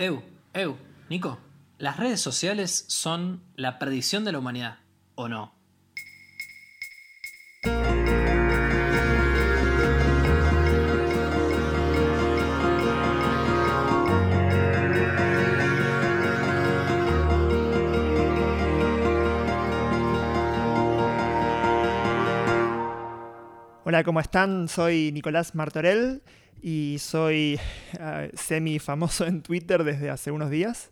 Eu, Eu, Nico, ¿las redes sociales son la perdición de la humanidad o no? Hola, ¿cómo están? Soy Nicolás Martorell y soy uh, semi famoso en Twitter desde hace unos días.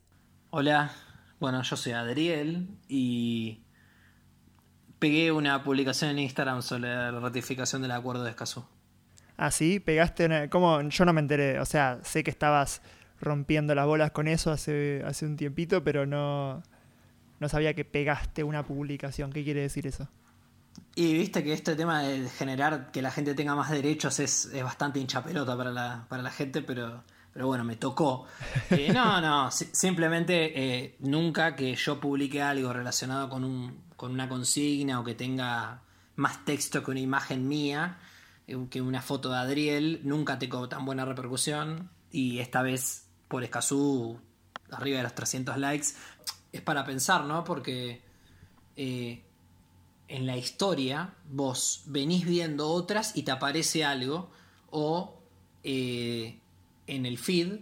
Hola, bueno, yo soy Adriel y pegué una publicación en Instagram sobre la ratificación del acuerdo de Escazú. Ah, sí, pegaste una... ¿Cómo? Yo no me enteré, o sea, sé que estabas rompiendo las bolas con eso hace, hace un tiempito, pero no, no sabía que pegaste una publicación. ¿Qué quiere decir eso? Y viste que este tema de generar que la gente tenga más derechos es, es bastante hinchapelota para la, para la gente, pero, pero bueno, me tocó. Eh, no, no, simplemente eh, nunca que yo publique algo relacionado con, un, con una consigna o que tenga más texto que una imagen mía, eh, que una foto de Adriel, nunca tengo tan buena repercusión. Y esta vez, por Escazú, arriba de los 300 likes, es para pensar, ¿no? Porque en la historia vos venís viendo otras y te aparece algo o eh, en el feed,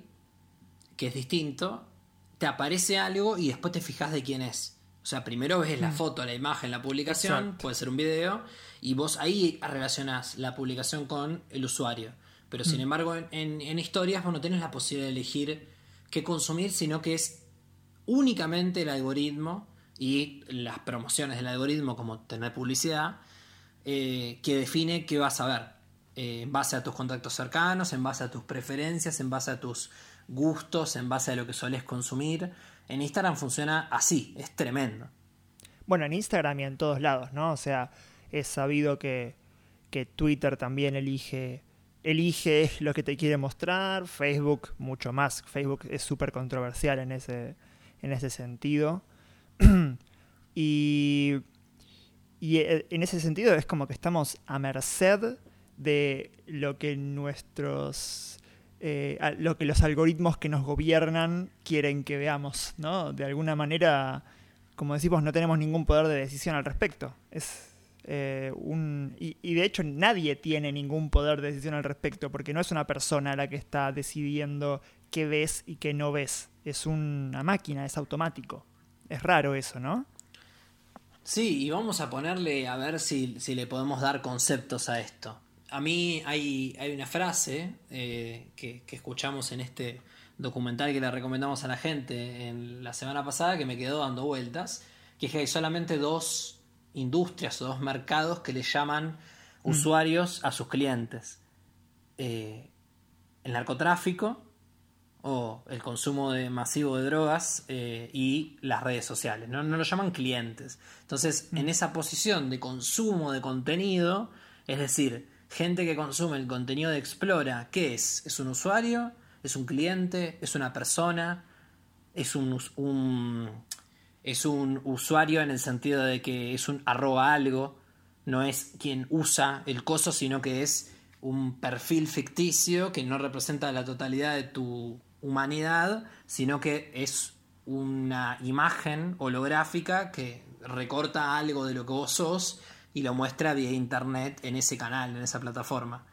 que es distinto, te aparece algo y después te fijas de quién es. O sea, primero ves la mm. foto, la imagen, la publicación, puede ser un video, y vos ahí relacionás la publicación con el usuario. Pero sin mm. embargo, en, en, historias vos no tenés la posibilidad de elegir qué consumir, sino que es únicamente el algoritmo y las promociones del algoritmo, como tener publicidad, eh, que define qué vas a ver. Eh, en base a tus contactos cercanos, en base a tus preferencias, en base a tus gustos, en base a lo que sueles consumir. En Instagram funciona así, es tremendo. Bueno, en Instagram y en todos lados, ¿no? O sea, es sabido que, que Twitter también elige elige lo que te quiere mostrar, Facebook mucho más, Facebook es súper controversial en ese, en ese sentido. y, y eh, en ese sentido es como que estamos a merced de lo que nuestros eh, lo que los algoritmos que nos gobiernan quieren que veamos, ¿no? De alguna manera, como decimos, no tenemos ningún poder de decisión al respecto. Es eh, un, y, y, de hecho nadie tiene ningún poder de decisión al respecto, porque no es una persona la que está decidiendo qué ves y qué no ves. Es una máquina, es automático. Es raro eso, ¿no? Sí, y vamos a ponerle a ver si, le podemos dar conceptos a esto. A mí hay, hay una frase eh, que, escuchamos en este documental que le recomendamos a la gente en la semana pasada que me quedó dando vueltas, que es que hay solamente dos industrias o dos mercados que le llaman mm. usuarios a sus clientes. Eh, el narcotráfico o el consumo de masivo de drogas eh, y las redes sociales. ¿no? lo llaman clientes. Entonces, mm. en esa posición de consumo de contenido, es decir, gente que consume el contenido de Explora, ¿qué es? ¿Es un usuario? ¿Es un cliente? ¿Es una persona? ¿Es un, un es un usuario en el sentido de que es un arroba algo? No es quien usa el coso, sino que es un perfil ficticio que no representa la totalidad de tu humanidad, sino que es una imagen holográfica que recorta algo de lo que vos sos y lo muestra vía internet en ese canal, en esa plataforma.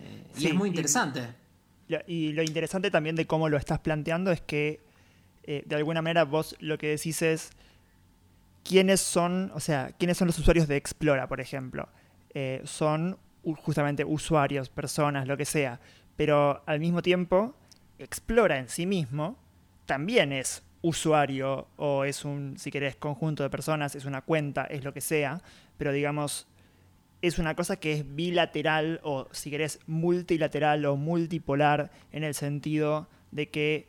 Eh, y es muy interesante. Y, lo interesante también de cómo lo estás planteando es que eh, de alguna manera vos lo que decís es quiénes son, o sea, quiénes son los usuarios de Explora, por ejemplo. Eh, son justamente usuarios, personas, lo que sea. Pero al mismo tiempo explora en sí mismo, también es usuario o es un, si querés, conjunto de personas, es una cuenta, es lo que sea, pero digamos, es una cosa que es bilateral o, si querés, multilateral o multipolar en el sentido de que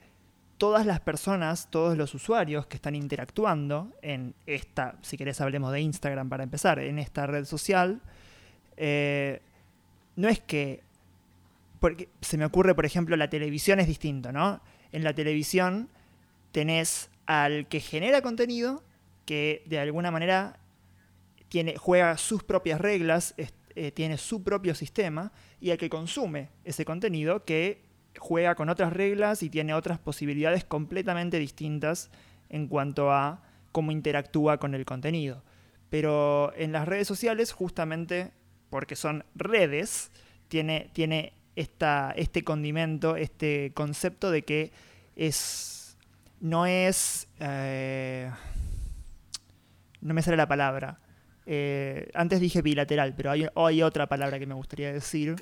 todas las personas, todos los usuarios que están interactuando en esta, si querés hablemos de Instagram para empezar, en esta red social, eh, no es que porque se me ocurre, por ejemplo, la televisión es distinto, ¿no? En la televisión tenés al que genera contenido, que de alguna manera tiene, juega sus propias reglas, eh, tiene su propio sistema, y al que consume ese contenido, que juega con otras reglas y tiene otras posibilidades completamente distintas en cuanto a cómo interactúa con el contenido. Pero en las redes sociales, justamente porque son redes, tiene, tiene esta, este condimento, este concepto de que es. no es. Eh, no me sale la palabra. Eh, antes dije bilateral, pero hay, hay, otra palabra que me gustaría decir.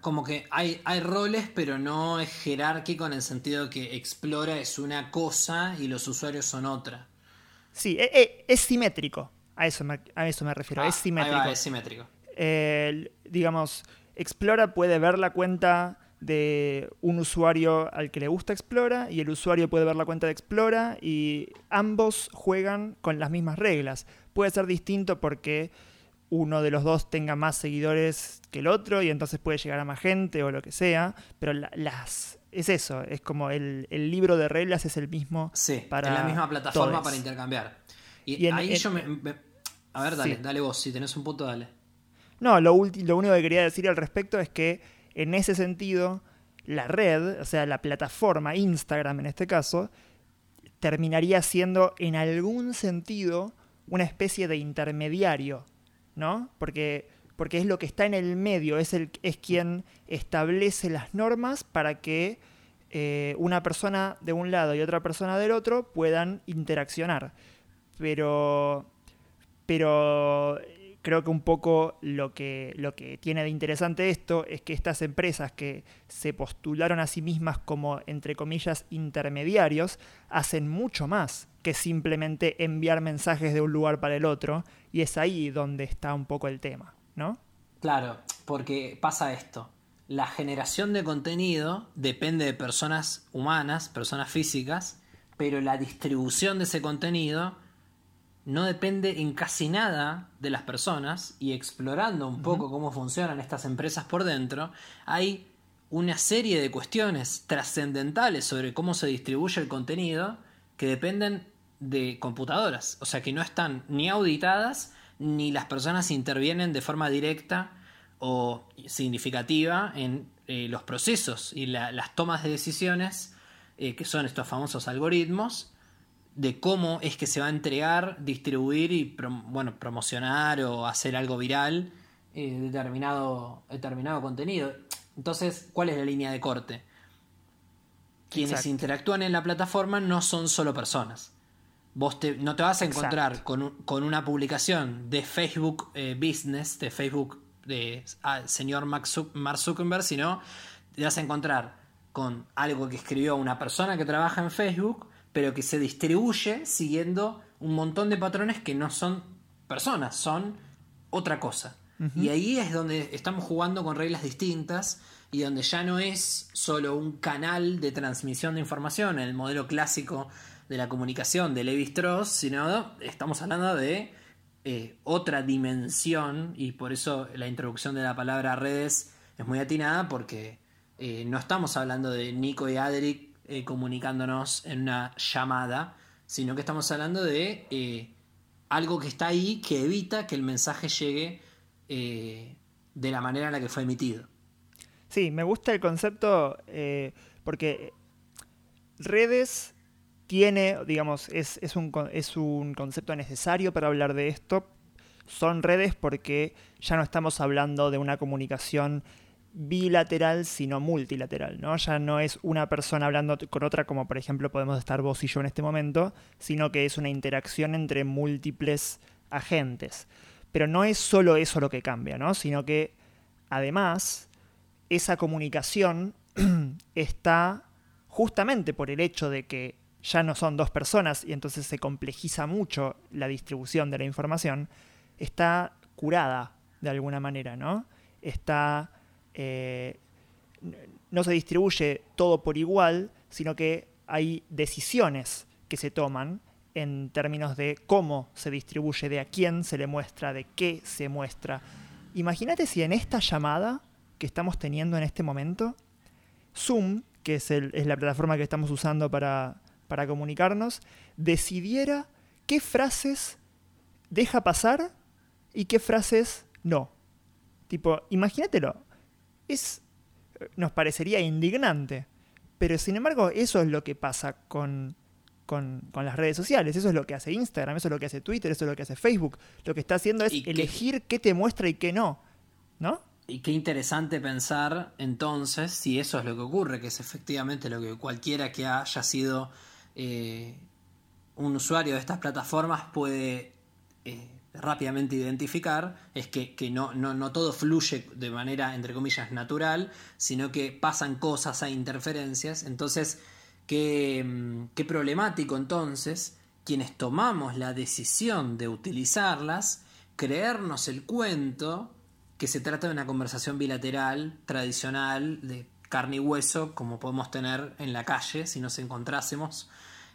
como que hay, hay roles, pero no es jerárquico en el sentido que Explora es una cosa y los usuarios son otra. Sí, e, e, es, simétrico. A eso me, a eso me refiero. es ah, simétrico. es simétrico. digamos, Explora puede ver la cuenta de un usuario al que le gusta Explora y el usuario puede ver la cuenta de Explora y ambos juegan con las mismas reglas puede ser distinto porque uno de los dos tenga más seguidores que el otro y entonces puede llegar a más gente o lo que sea, pero las es eso, es como el, libro de reglas es el mismo sí, para la misma plataforma para intercambiar. Y, ahí yo me, A ver, dale, dale vos, si tenés un punto, dale. No, lo, lo único que quería decir al respecto es que en ese sentido, la red, o sea, la plataforma, Instagram en este caso, terminaría siendo en algún sentido una especie de intermediario, ¿no? Porque, porque es lo que está en el medio, es, el, es quien establece las normas para que eh, una persona de un lado y otra persona del otro puedan interaccionar. Pero, pero creo que un poco lo que, lo que tiene de interesante esto es que estas empresas que se postularon a sí mismas como, entre comillas, intermediarios, hacen mucho más que simplemente enviar mensajes de un lugar para el otro, y es ahí donde está un poco el tema, ¿no? Claro, porque pasa esto. La generación de contenido depende de personas humanas, personas físicas, pero la distribución de ese contenido no depende en casi nada de las personas y explorando un poco cómo funcionan estas empresas por dentro, hay una serie de cuestiones trascendentales sobre cómo se distribuye el contenido que dependen de computadoras, o sea que no están ni auditadas ni las personas intervienen de forma directa o significativa en eh, los procesos y las tomas de decisiones eh, que son estos famosos algoritmos de cómo es que se va a entregar, distribuir y bueno, promocionar o hacer algo viral eh, determinado, determinado contenido. Entonces, ¿cuál es la línea de corte? Quienes interactúan en la plataforma no son solo personas. Vos no te vas a encontrar con, con, una publicación de Facebook eh, Business, de Facebook de ah, señor Mark Zuckerberg, sino te vas a encontrar con algo que escribió una persona que trabaja en Facebook pero que se distribuye siguiendo un montón de patrones que no son personas, son otra cosa. Y ahí es donde estamos jugando con reglas distintas y donde ya no es solo un canal de transmisión de información, en el modelo clásico de la comunicación de Levi Strauss, sino estamos hablando de eh, otra dimensión y por eso la introducción de la palabra redes es muy atinada porque eh, no estamos hablando de Nico y Adric eh, comunicándonos en una llamada, sino que estamos hablando de eh, algo que está ahí que evita que el mensaje llegue eh, de la manera en la que fue emitido. Sí, me gusta el concepto porque redes tiene, digamos, es, es, un, es un concepto necesario para hablar de esto. Son redes porque ya no estamos hablando de una comunicación bilateral, sino multilateral, ¿no? Ya no es una persona hablando con otra, como por ejemplo podemos estar vos y yo en este momento, sino que es una interacción entre múltiples agentes. Pero no es solo eso lo que cambia, ¿no? Sino que además esa comunicación está justamente por el hecho de que ya no son dos personas y entonces se complejiza mucho la distribución de la información, está curada de alguna manera, ¿no? Está eh, no se distribuye todo por igual, sino que hay decisiones que se toman en términos de cómo se distribuye, de a quién se le muestra, de qué se muestra. Imagínate si en esta llamada que estamos teniendo en este momento, Zoom, que es, la plataforma que estamos usando para, para comunicarnos, decidiera qué frases deja pasar y qué frases no. Tipo, imagínatelo, es, nos parecería indignante. Pero sin embargo, eso es lo que pasa con, con, las redes sociales. Eso es lo que hace Instagram, eso es lo que hace Twitter, eso es lo que hace Facebook. Lo que está haciendo es elegir qué te muestra y qué no. ¿No? Y qué interesante pensar entonces si eso es lo que ocurre, que es efectivamente lo que cualquiera que haya sido eh, un usuario de estas plataformas puede eh, rápidamente identificar, es que, no, no, todo fluye de manera, entre comillas, natural, sino que pasan cosas, hay interferencias. Entonces, qué, mm, qué problemático entonces quienes tomamos la decisión de utilizarlas, creernos el cuento que se trata de una conversación bilateral, tradicional, de carne y hueso, como podemos tener en la calle si nos encontrásemos.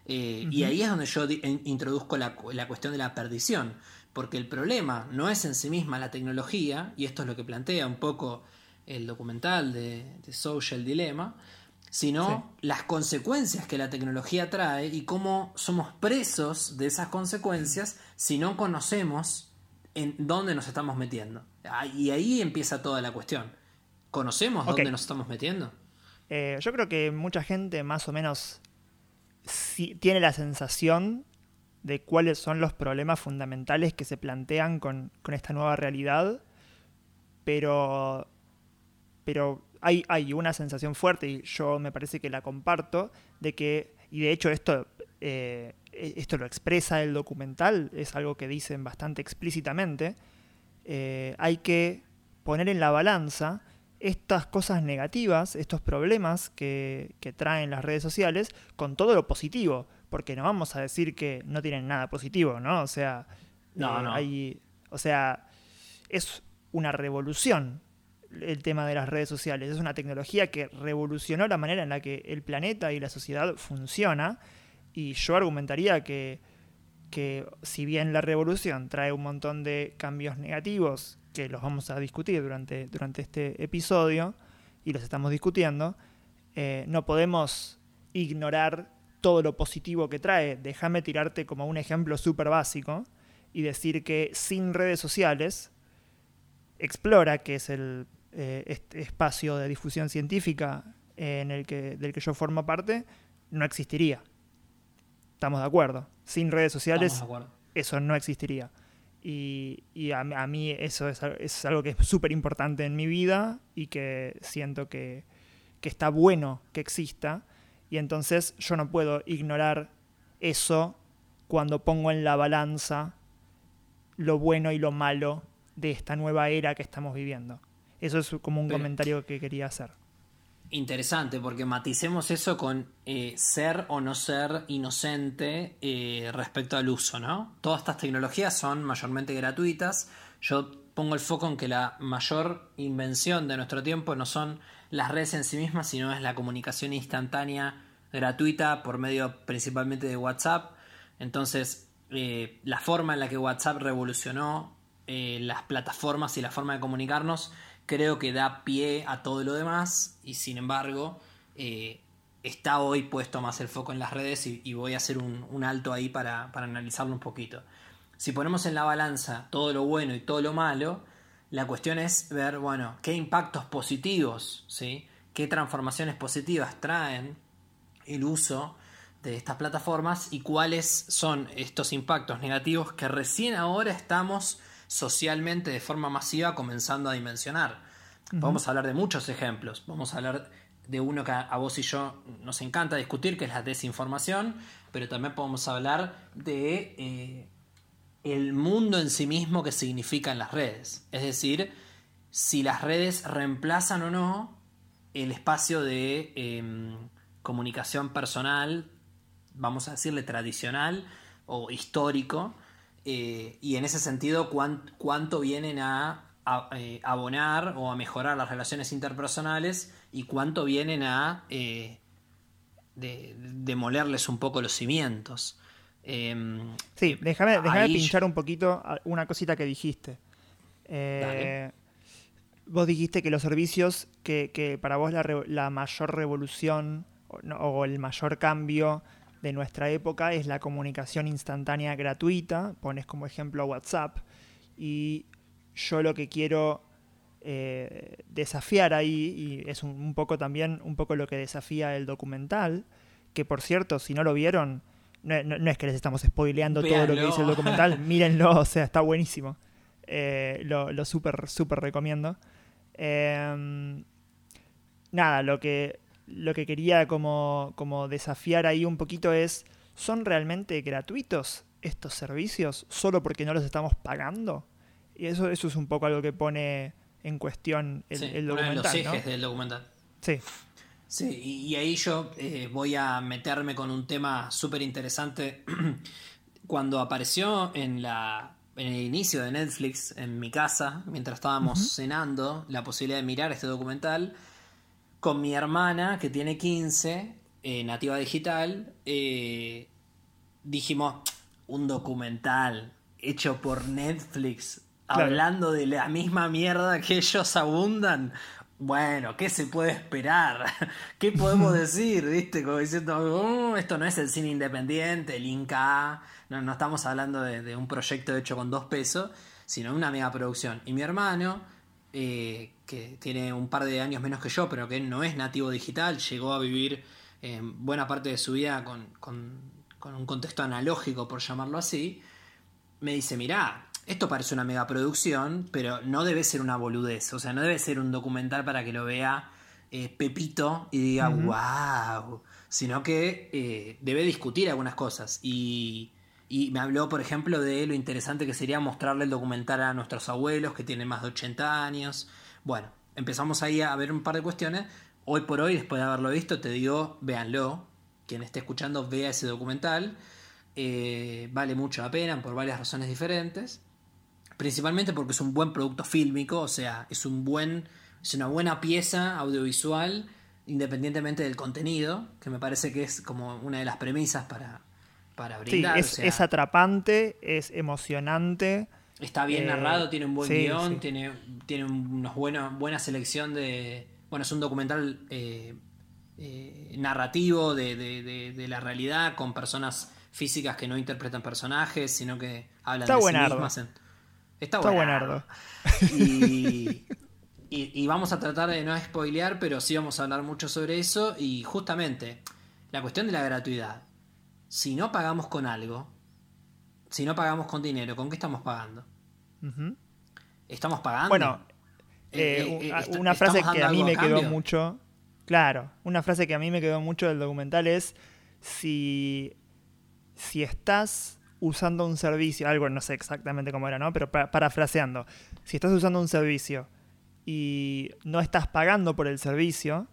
Eh, y ahí es donde yo introduzco la, cuestión de la perdición, porque el problema no es en sí misma la tecnología, y esto es lo que plantea un poco el documental de, Social Dilemma, sino las consecuencias que la tecnología trae y cómo somos presos de esas consecuencias si no conocemos en dónde nos estamos metiendo. Ah, y ahí empieza toda la cuestión. ¿Conocemos dónde nos estamos metiendo? Eh, yo creo que mucha gente más o menos tiene la sensación de cuáles son los problemas fundamentales que se plantean con, esta nueva realidad, pero, pero hay, hay, una sensación fuerte, y yo me parece que la comparto, de que, y de hecho esto, eh, esto lo expresa el documental, es algo que dicen bastante explícitamente, eh, hay que poner en la balanza estas cosas negativas, estos problemas que, traen las redes sociales, con todo lo positivo, porque no vamos a decir que no tienen nada positivo, ¿no? O sea, no, no. Hay, o sea, es una revolución el tema de las redes sociales. Es una tecnología que revolucionó la manera en la que el planeta y la sociedad funciona. Y yo argumentaría que que si bien la revolución trae un montón de cambios negativos, que los vamos a discutir durante, durante este episodio, y los estamos discutiendo, eh, no podemos ignorar todo lo positivo que trae. Déjame tirarte como un ejemplo súper básico y decir que sin redes sociales, Explora, que es el eh, este espacio de difusión científica en el que, del que yo formo parte, no existiría. Estamos de acuerdo. Sin redes sociales eso no existiría. Y, a, mí eso es, algo que es súper importante en mi vida y que siento que, está bueno que exista. Y entonces yo no puedo ignorar eso cuando pongo en la balanza lo bueno y lo malo de esta nueva era que estamos viviendo. Eso es como un comentario que quería hacer interesante porque maticemos eso con eh, ser o no ser inocente eh, respecto al uso, ¿no? Todas estas tecnologías son mayormente gratuitas. Yo pongo el foco en que la mayor invención de nuestro tiempo no son las redes en sí mismas, sino es la comunicación instantánea gratuita por medio principalmente de WhatsApp. Entonces, eh, la forma en la que WhatsApp revolucionó las plataformas y la forma de comunicarnos creo que da pie a todo lo demás y sin embargo eh, está hoy puesto más el foco en las redes y, voy a hacer un, alto ahí para, analizarlo un poquito. Si ponemos en la balanza todo lo bueno y todo lo malo, la cuestión es ver, bueno, qué impactos positivos, ¿sí? qué transformaciones positivas traen el uso de estas plataformas y cuáles son estos impactos negativos que recién ahora estamos socialmente de forma masiva comenzando a dimensionar. Vamos a hablar de muchos ejemplos. Vamos a hablar de uno que a vos y yo nos encanta discutir, que es la desinformación, pero también podemos hablar de eh, el mundo en sí mismo que significan las redes. Es decir, si las redes reemplazan o no el espacio de em, comunicación personal, vamos a decirle tradicional o histórico, eh, y en ese sentido cuánto vienen a, eh, abonar o a mejorar las relaciones interpersonales y cuánto vienen a eh, demolerles un poco los cimientos. Em, sí, déjame, pinchar un poquito una cosita que dijiste. vos dijiste que los servicios, que, para vos la, mayor revolución o el mayor cambio de nuestra época es la comunicación instantánea gratuita, pones como ejemplo WhatsApp, y yo lo que quiero eh, desafiar ahí, y es un, poco también un poco lo que desafía el documental, que por cierto, si no lo vieron, no, es que les estamos spoileando todo lo que dice el documental, mírenlo, o sea, está buenísimo. Eh, lo lo súper, súper recomiendo. Em, nada, lo que, lo que quería como, como desafiar ahí un poquito es, ¿son realmente gratuitos estos servicios solo porque no los estamos pagando? Y eso, eso es un poco algo que pone en cuestión el, documental. Uno de los ejes del documental. Sí. Sí, y, ahí yo eh, voy a meterme con un tema súper interesante. Cuando apareció en, la, en el inicio de Netflix en mi casa, mientras estábamos cenando, la posibilidad de mirar este documental, con mi hermana, que tiene 15, eh, nativa digital, eh, dijimos, un documental hecho por Netflix, hablando de la misma mierda que ellos abundan. Bueno, ¿qué se puede esperar? ¿Qué podemos decir? ¿Viste? Como diciendo, oh, esto no es el cine independiente, el Inca. No, no estamos hablando de, un proyecto hecho con dos pesos, sino una mega producción. Y mi hermano, eh, que tiene un par de años menos que yo, pero que no es nativo digital, llegó a vivir buena parte de su vida con, con, con un contexto analógico, por llamarlo así. Me dice, mirá, esto parece una megaproducción, pero no debe ser una boludez. O sea, no debe ser un documental para que lo vea eh, Pepito y diga, wow. Sino que eh, debe discutir algunas cosas. Y, y, me habló, por ejemplo, de lo interesante que sería mostrarle el documental a nuestros abuelos que tienen más de 80 años. Bueno, empezamos ahí a ver un par de cuestiones. Hoy por hoy, después de haberlo visto, te digo, véanlo. Quien esté escuchando, vea ese documental. Eh, vale mucho la pena por varias razones diferentes. Principalmente porque es un buen producto fílmico, o sea, es un buen. es una buena pieza audiovisual, independientemente del contenido, que me parece que es como una de las premisas para, para brindar. Sí, es, atrapante, es emocionante. Está bien eh, narrado, tiene un buen guion, tiene, tiene una buena, selección de. Bueno, es un documental eh, eh, narrativo de, de, de, la realidad con personas físicas que no interpretan personajes, sino que hablan de sí mismas. En, Está, buenardo. Y, y, vamos a tratar de no spoilear, pero sí vamos a hablar mucho sobre eso. Y justamente, la cuestión de la gratuidad. Si no pagamos con algo, si no pagamos con dinero, ¿con qué estamos pagando? ¿Estamos pagando? Bueno, eh, eh, eh, una frase que a mí me quedó mucho. Claro, una frase que a mí me quedó mucho del documental es: si, si estás usando un servicio, algo no sé exactamente cómo era, ¿no? Pero parafraseando, si estás usando un servicio y no estás pagando por el servicio,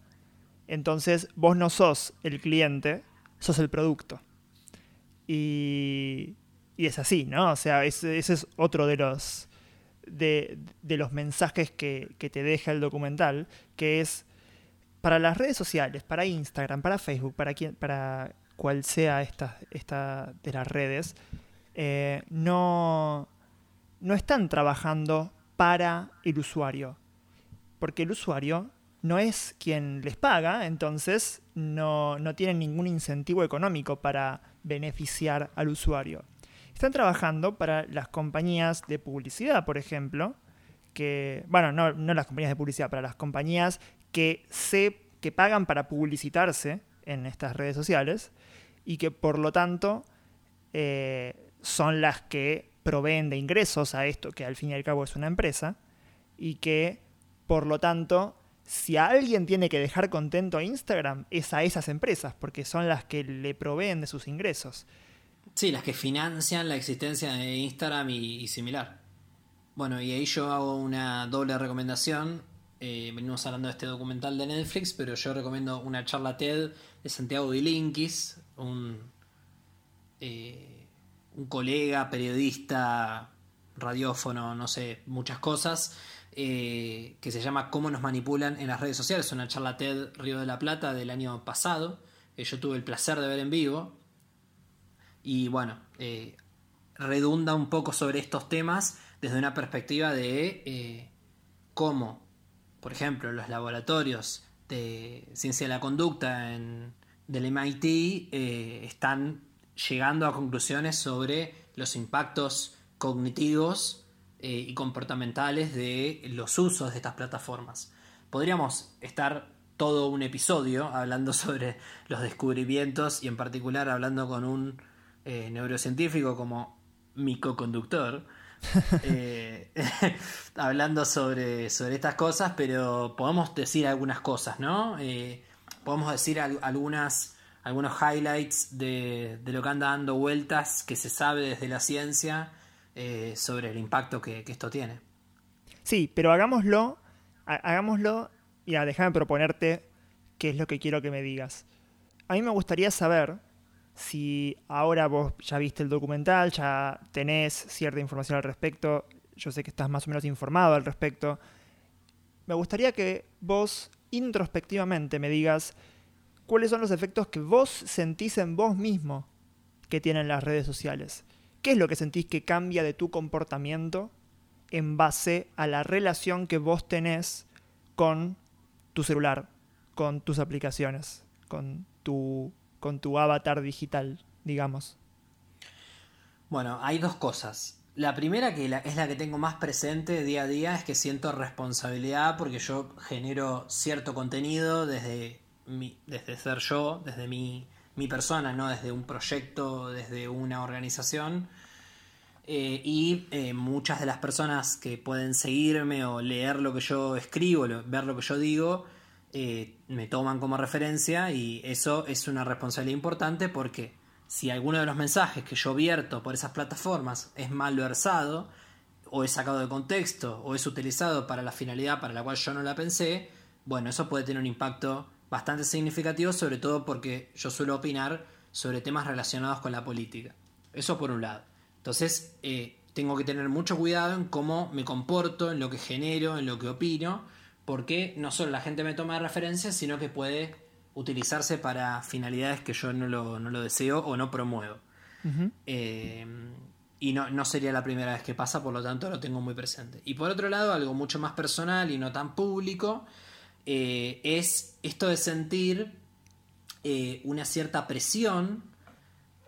entonces vos no sos el cliente, sos el producto. Y, y es así, ¿no? O sea, ese, es otro de los, de, los mensajes que, que, te deja el documental, que es para las redes sociales, para Instagram, para Facebook, para, quien, para cual sea esta, esta de las redes, eh, no, no están trabajando para el usuario. Porque el usuario no es quien les paga, entonces no, no tienen ningún incentivo económico para beneficiar al usuario. Están trabajando para las compañías de publicidad, por ejemplo, que, bueno, no, no las compañías de publicidad, para las compañías que, se, que pagan para publicitarse en estas redes sociales y que por lo tanto eh, son las que proveen de ingresos a esto, que al fin y al cabo es una empresa, y que, por lo tanto, si alguien tiene que dejar contento a Instagram, es a esas empresas, porque son las que le proveen de sus ingresos. Sí, las que financian la existencia de Instagram y, similar. Bueno, y ahí yo hago una doble recomendación. Eh, venimos hablando de este documental de Netflix, pero yo recomiendo una charla TED de Santiago Dilinkis, un eh, un colega, periodista, radiófono, no sé, muchas cosas, eh, que se llama Cómo nos manipulan en las redes sociales, una charla TED Río de la Plata del año pasado, que yo tuve el placer de ver en vivo. Y bueno, eh, redunda un poco sobre estos temas desde una perspectiva de eh, cómo, por ejemplo, los laboratorios de ciencia de la conducta en, del MIT están llegando a conclusiones sobre los impactos cognitivos eh, y comportamentales de los usos de estas plataformas. Podríamos estar todo un episodio hablando sobre los descubrimientos y en particular hablando con un eh, neurocientífico como mi co-conductor, eh, hablando sobre, sobre estas cosas, pero podemos decir algunas cosas, ¿no? podemos decir algunas, algunos highlights de, de, lo que anda dando vueltas que se sabe desde la ciencia eh, sobre el impacto que, esto tiene. Sí, pero hagámoslo, hagámoslo y déjame proponerte qué es lo que quiero que me digas. A mí me gustaría saber si ahora vos ya viste el documental, ya tenés cierta información al respecto, yo sé que estás más o menos informado al respecto. Me gustaría que vos introspectivamente me digas cuáles son los efectos que vos sentís en vos mismo que tienen las redes sociales. ¿Qué es lo que sentís que cambia de tu comportamiento en base a la relación que vos tenés con tu celular, con tus aplicaciones, con tu, con tu avatar digital, digamos? Bueno, hay dos cosas. La primera, que es la que tengo más presente día a día, es que siento responsabilidad porque yo genero cierto contenido desde, desde ser yo, desde mi mi persona, no desde un proyecto, desde una organización. Eh, y eh, muchas de las personas que pueden seguirme o leer lo que yo escribo, ver lo que yo digo, eh, me toman como referencia y eso es una responsabilidad importante porque si alguno de los mensajes que yo vierto por esas plataformas es mal versado, o es sacado de contexto, o es utilizado para la finalidad para la cual yo no la pensé, bueno, eso puede tener un impacto bastante significativo, sobre todo porque yo suelo opinar sobre temas relacionados con la política. Eso por un lado. Entonces, eh, tengo que tener mucho cuidado en cómo me comporto, en lo que genero, en lo que opino, porque no solo la gente me toma de referencia, sino que puede utilizarse para finalidades que yo no lo, deseo o no promuevo. Eh, y no, no, sería la primera vez que pasa, por lo tanto lo tengo muy presente. Y por otro lado, algo mucho más personal y no tan público, eh, es esto de sentir eh, una cierta presión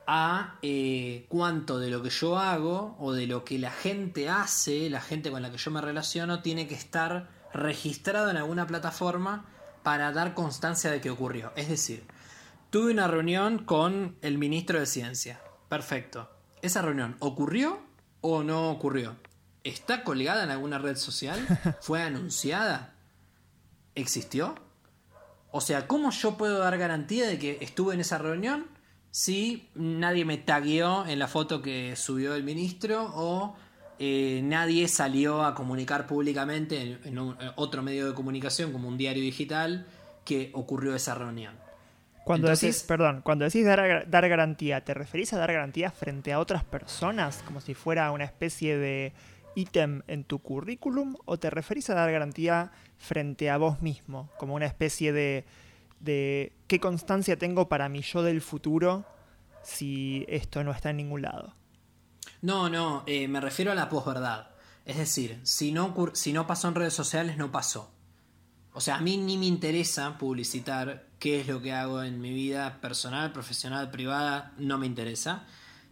a eh, cuánto de lo que yo hago o de lo que la gente hace, la gente con la que yo me relaciono, tiene que estar registrado en alguna plataforma para dar constancia de que ocurrió. Es decir, tuve una reunión con el ministro de Ciencia. Perfecto. ¿Esa reunión ocurrió o no ocurrió? ¿Está colgada en alguna red social? ¿Fue anunciada? Existió? O sea, ¿cómo yo puedo dar garantía de que estuve en esa reunión si nadie me tagueó en la foto que subió el ministro o eh, nadie salió a comunicar públicamente en, otro medio de comunicación como un diario digital que ocurrió esa reunión? Cuando decís, perdón, cuando decís dar, dar garantía, ¿te referís a dar garantía frente a otras personas? Como si fuera una especie de ítem en tu currículum o te referís a dar garantía frente a vos mismo, como una especie de, de qué constancia tengo para mi yo del futuro si esto no está en ningún lado? No, no, eh, me refiero a la posverdad. Es decir, si no, si no pasó en redes sociales, no pasó. O sea, a mí ni me interesa publicitar qué es lo que hago en mi vida personal, profesional, privada, no me interesa.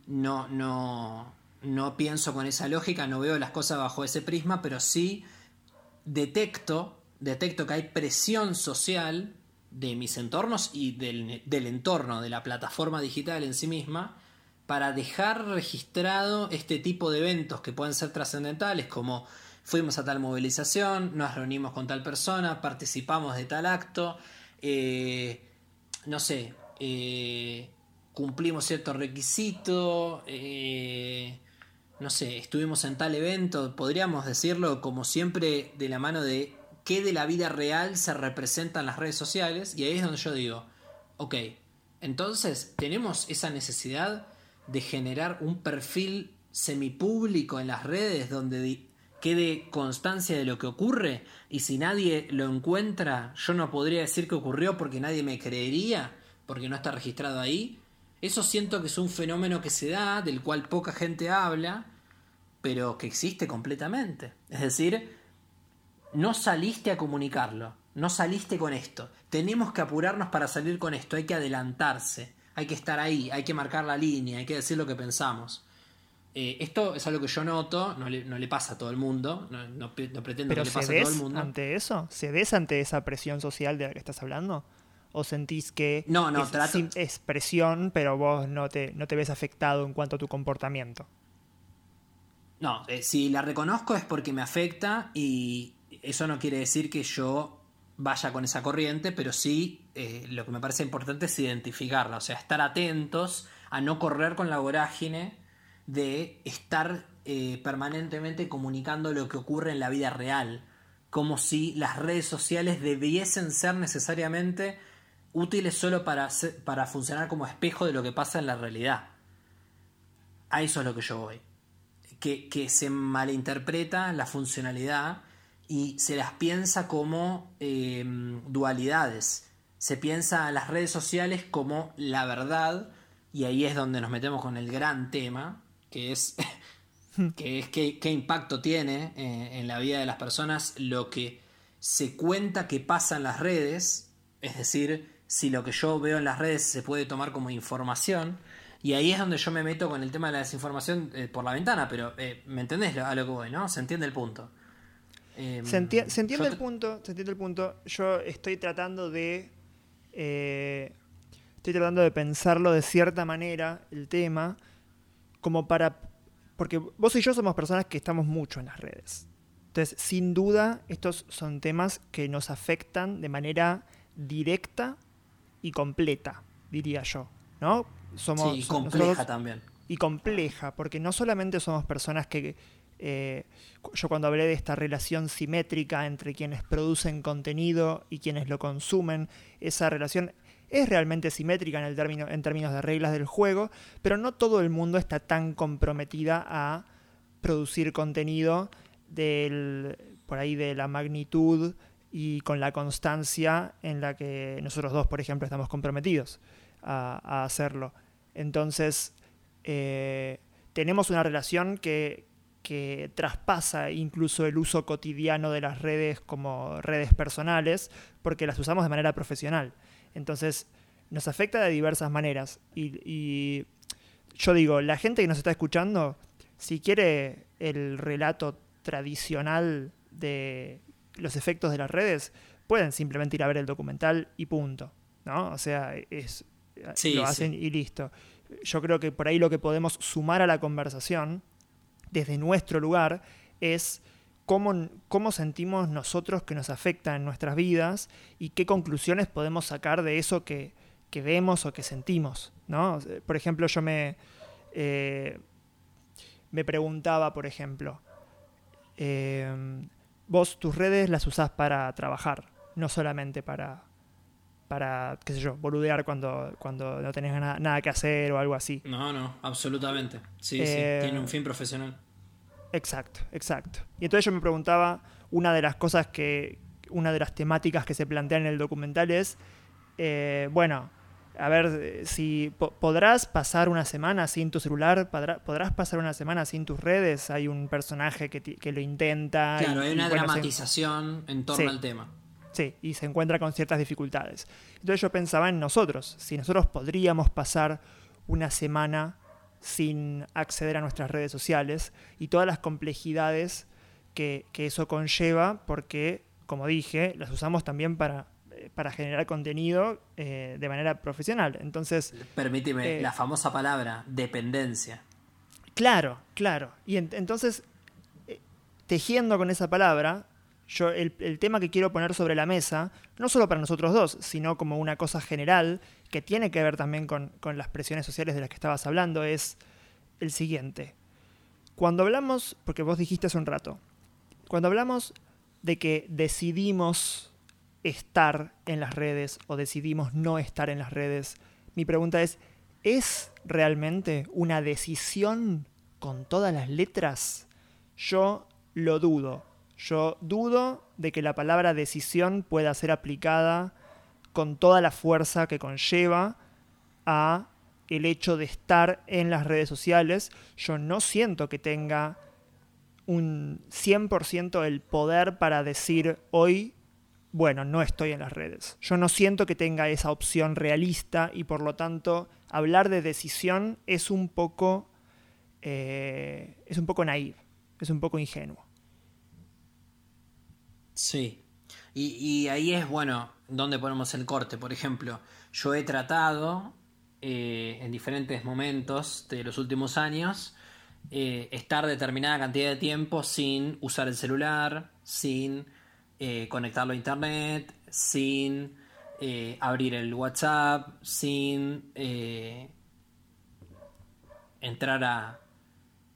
No, no, no pienso con esa lógica, no veo las cosas bajo ese prisma, pero sí detecto, detecto que hay presión social de mis entornos y del, del, entorno de la plataforma digital en sí misma para dejar registrado este tipo de eventos que pueden ser trascendentales como fuimos a tal movilización, nos reunimos con tal persona, participamos de tal acto, eh, no sé, eh, cumplimos cierto requisito, eh, no sé, estuvimos en tal evento, podríamos decirlo como siempre de la mano de qué de la vida real se representa en las redes sociales y ahí es donde yo digo, ok, entonces tenemos esa necesidad de generar un perfil semipúblico en las redes donde quede constancia de lo que ocurre y si nadie lo encuentra yo no podría decir que ocurrió porque nadie me creería porque no está registrado ahí. Eso siento que es un fenómeno que se da, del cual poca gente habla, pero que existe completamente. Es decir, no saliste a comunicarlo, no saliste con esto. Tenemos que apurarnos para salir con esto, hay que adelantarse, hay que estar ahí, hay que marcar la línea, hay que decir lo que pensamos. Eh, esto es algo que yo noto, no le, pasa a todo el mundo, no, pretendo que le pase a todo el mundo. ante eso? ¿Cedes ante esa presión social de la que estás hablando? ¿O sentís que no, no, es, presión, pero vos no te, no te ves afectado en cuanto a tu comportamiento? No, eh, si la reconozco es porque me afecta y eso no quiere decir que yo vaya con esa corriente, pero sí eh, lo que me parece importante es identificarla, o sea, estar atentos a no correr con la vorágine de estar eh, permanentemente comunicando lo que ocurre en la vida real, como si las redes sociales debiesen ser necesariamente útiles solo para, para funcionar como espejo de lo que pasa en la realidad. A eso es lo que yo voy. Que, que se malinterpreta la funcionalidad y se las piensa como em, dualidades. Se piensa a las redes sociales como la verdad, y ahí es donde nos metemos con el gran tema, que es, que es qué, impacto tiene eh, en la vida de las personas lo que se cuenta que pasa en las redes, es decir, si lo que yo veo en las redes se puede tomar como información. Y ahí es donde yo me meto con el tema de la desinformación eh, por la ventana, pero eh, ¿me entendés a lo que voy, no? Se entiende el punto. Em, se, entiende el punto, se entiende el punto. Yo estoy tratando de. Eh, estoy tratando de pensarlo de cierta manera, el tema, como para. Porque vos y yo somos personas que estamos mucho en las redes. Entonces, sin duda, estos son temas que nos afectan de manera directa y completa, diría yo. ¿No? Somos, y compleja también. Y compleja, porque no solamente somos personas que eh, yo cuando hablé de esta relación simétrica entre quienes producen contenido y quienes lo consumen, esa relación es realmente simétrica en, el término, en términos de reglas del juego, pero no todo el mundo está tan comprometida a producir contenido del, por ahí de la magnitud y con la constancia en la que nosotros dos, por ejemplo, estamos comprometidos a, hacerlo. Entonces, eh, tenemos una relación que, que traspasa incluso el uso cotidiano de las redes como redes personales, porque las usamos de manera profesional. Entonces, nos afecta de diversas maneras. Y, yo digo, la gente que nos está escuchando, si quiere el relato tradicional de los efectos de las redes, pueden simplemente ir a ver el documental y punto. ¿no? O sea, es, lo hacen y listo. Yo creo que por ahí lo que podemos sumar a la conversación desde nuestro lugar es cómo, cómo sentimos nosotros que nos afecta en nuestras vidas y qué conclusiones podemos sacar de eso que, vemos o que sentimos. ¿no? Por ejemplo, yo me, eh, me preguntaba, por ejemplo, em, vos tus redes las usás para trabajar, no solamente para, para, qué sé yo, boludear cuando, cuando no tenés nada, que hacer o algo así. No, no, absolutamente. Sí, sí, eh, tiene un fin profesional. Exacto, exacto. Y entonces yo me preguntaba, una de las cosas que, una de las temáticas que se plantean en el documental es, eh, bueno, a ver, si podrás pasar una semana sin tu celular, podrás pasar una semana sin tus redes, hay un personaje que, lo intenta. Claro, hay una dramatización en torno al tema. Sí, y se encuentra con ciertas dificultades. Entonces yo pensaba en nosotros, si nosotros podríamos pasar una semana sin acceder a nuestras redes sociales y todas las complejidades que, eso conlleva, porque, como dije, las usamos también para, eh, para generar contenido eh, de manera profesional. Entonces. Permíteme, eh, la famosa palabra dependencia. Claro, claro. Y entonces, tejiendo con esa palabra, yo el, el, tema que quiero poner sobre la mesa, no solo para nosotros dos, sino como una cosa general que tiene que ver también con, las presiones sociales de las que estabas hablando, es el siguiente. Cuando hablamos, porque vos dijiste hace un rato, cuando hablamos de que decidimos estar en las redes o decidimos no estar en las redes, mi pregunta es, ¿es realmente una decisión con todas las letras? Yo lo dudo. Yo dudo de que la palabra decisión pueda ser aplicada con toda la fuerza que conlleva a el hecho de estar en las redes sociales. Yo no siento que tenga un 100% el poder para decir hoy, bueno, no estoy en las redes. Yo no siento que tenga esa opción realista y por lo tanto hablar de decisión es un poco eh, es un poco naive, es un poco ingenuo. Sí. Y, ahí es, bueno, donde ponemos el corte. Por ejemplo, yo he tratado eh, en diferentes momentos de los últimos años eh, estar determinada cantidad de tiempo sin usar el celular, sin conectarlo a internet, sin abrir el WhatsApp, sin entrar a,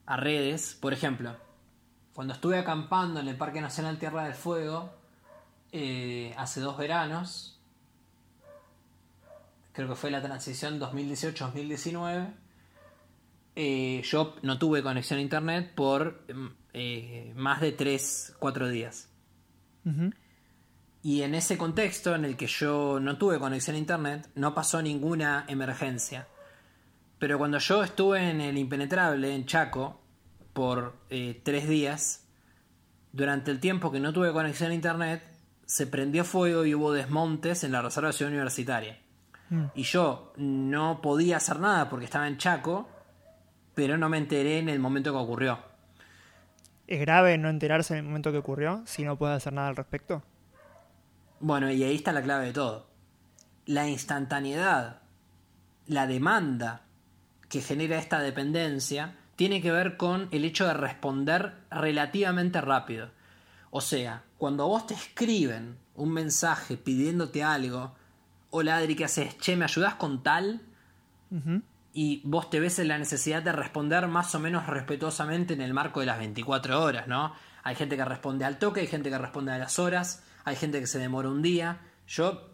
a redes. Por ejemplo, cuando estuve acampando en el Parque Nacional Tierra del Fuego, eh, hace dos veranos, creo que fue la transición 2018-2019, eh, yo no tuve conexión a internet por mm, eh, más de 3-4 días. Y en ese contexto en el que yo no tuve conexión a internet, no pasó ninguna emergencia. Pero cuando yo estuve en el Impenetrable, en Chaco, por eh, tres días, durante el tiempo que no tuve conexión a internet, se prendió fuego y hubo desmontes en la reserva universitaria. Mm. Y yo no podía hacer nada porque estaba en Chaco, pero no me enteré en el momento que ocurrió. ¿Es grave no enterarse en el momento que ocurrió si no puedes hacer nada al respecto? Bueno, y ahí está la clave de todo. La instantaneidad, la demanda que genera esta dependencia tiene que ver con el hecho de responder relativamente rápido. O sea, cuando vos te escriben un mensaje pidiéndote algo, hola Adri, ¿qué haces? Che, ¿me ayudas con tal? Y vos te ves en la necesidad de responder más o menos respetuosamente en el marco de las 24 horas, ¿no? Hay gente que responde al toque, hay gente que responde a las horas, hay gente que se demora un día. Yo,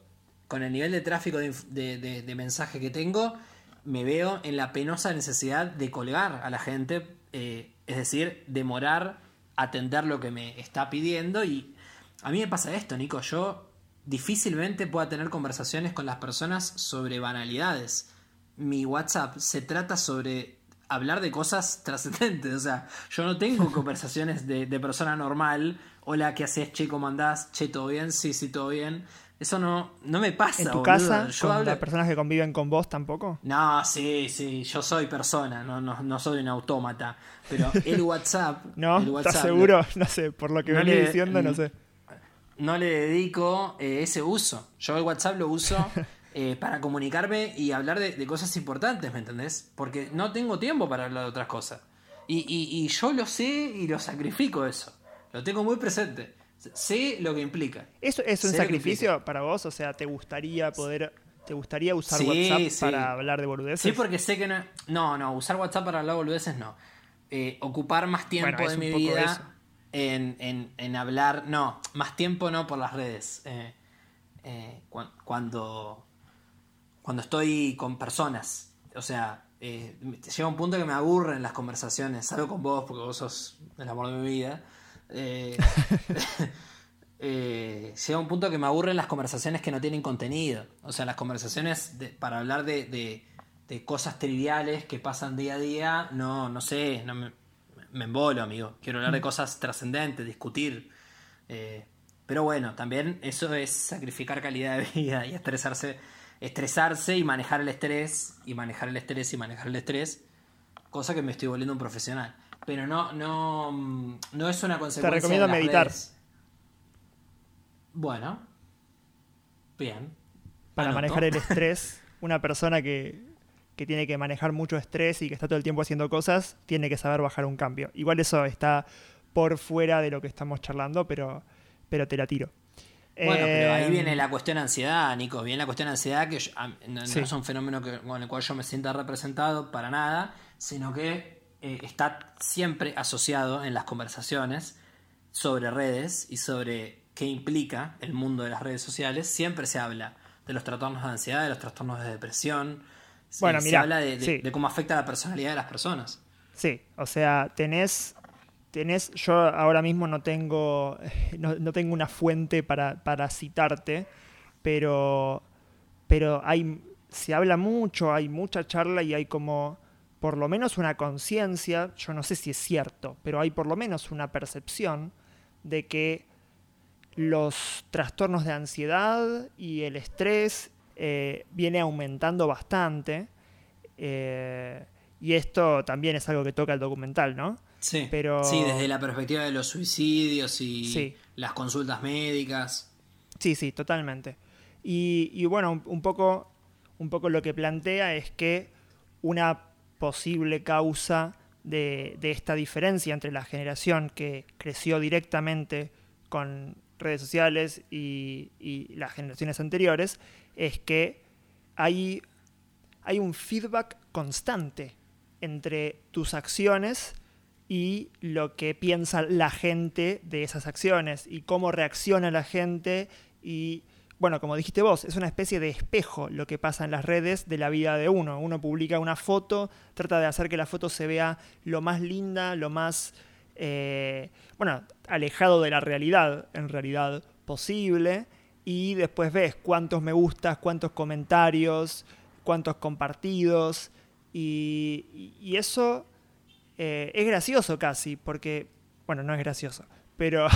con el nivel de tráfico de, de mensaje que tengo, me veo en la penosa necesidad de colgar a la gente, eh, es decir, demorar atender lo que me está pidiendo y a mí me pasa esto, Nico, yo difícilmente puedo tener conversaciones con las personas sobre banalidades. Mi WhatsApp se trata sobre hablar de cosas trascendentes, o sea, yo no tengo conversaciones de, de persona normal, hola, ¿qué haces? Che, ¿cómo andás? Che, ¿todo bien? Sí, sí, todo bien eso no, no me pasa. ¿En tu casa? ¿Con las personas que conviven con vos tampoco? No, sí, sí. Yo soy persona, no, no, soy un autómata. Pero el WhatsApp. ¿No? ¿Estás seguro? No, sé, por lo que no venís diciendo, no sé. No le dedico eh, ese uso. Yo el WhatsApp lo uso eh, para comunicarme y hablar de, cosas importantes, ¿me entendés? Porque no tengo tiempo para hablar de otras cosas. Y, y yo lo sé y lo sacrifico eso. Lo tengo muy presente. Sé lo que implica. ¿Eso es un sacrificio para vos? O sea, ¿te gustaría poder ¿Te gustaría usar WhatsApp para hablar de boludeces? Sí, porque sé que no. No, no, usar WhatsApp para hablar de boludeces no. Eh, ocupar más tiempo de mi vida en, hablar. No, más tiempo no por las redes. Eh, eh, cuando, cuando estoy con personas. O sea, llega un punto que me aburren las conversaciones. Salgo con vos porque vos sos el amor de mi vida. Eh, eh, llega un punto que me aburren las conversaciones que no tienen contenido. O sea, las conversaciones para hablar de, cosas triviales que pasan día a día, no, no sé, no me, me embolo, amigo. Quiero hablar de cosas trascendentes, discutir. Eh, pero bueno, también eso es sacrificar calidad de vida y estresarse, estresarse y manejar el estrés, y manejar el estrés y manejar el estrés, cosa que me estoy volviendo un profesional pero no, no, no es una consecuencia. Te recomiendo meditar. Bueno, bien. Para manejar el estrés, una persona que, que tiene que manejar mucho estrés y que está todo el tiempo haciendo cosas, tiene que saber bajar un cambio. Igual eso está por fuera de lo que estamos charlando, pero, pero te la tiro. Bueno, pero ahí viene eh, la cuestión de ansiedad, Nico. Viene la cuestión de ansiedad que no, es un fenómeno con el cual yo me sienta representado para nada, sino que eh, está siempre asociado en las conversaciones sobre redes y sobre qué implica el mundo de las redes sociales. Siempre se habla de los trastornos de ansiedad, de los trastornos de depresión. Bueno, se habla de, cómo afecta la personalidad de las personas. Sí, o sea, tenés tenés, yo ahora mismo no tengo, no, tengo una fuente para, para, citarte, pero, pero hay, se habla mucho, hay mucha charla y hay como por lo menos una conciencia, yo no sé si es cierto, pero hay por lo menos una percepción de que los trastornos de ansiedad y el estrés eh, viene aumentando bastante. Eh, Y esto también es algo que toca el documental, ¿no? Sí, Pero... sí desde la perspectiva de los suicidios y las consultas médicas. Sí, sí, totalmente. Y, bueno, un, poco, un poco lo que plantea es que una posible causa de, esta diferencia entre la generación que creció directamente con redes sociales y, las generaciones anteriores es que hay, hay un feedback constante entre tus acciones y lo que piensa la gente de esas acciones y cómo reacciona la gente y bueno, como dijiste vos, es una especie de espejo lo que pasa en las redes de la vida de uno. Uno publica una foto, trata de hacer que la foto se vea lo más linda, lo más, eh, bueno, alejado de la realidad, en realidad, posible. Y después ves cuántos me gustas, cuántos comentarios, cuántos compartidos. Y, eso eh, es gracioso casi, porque, bueno, no es gracioso, pero,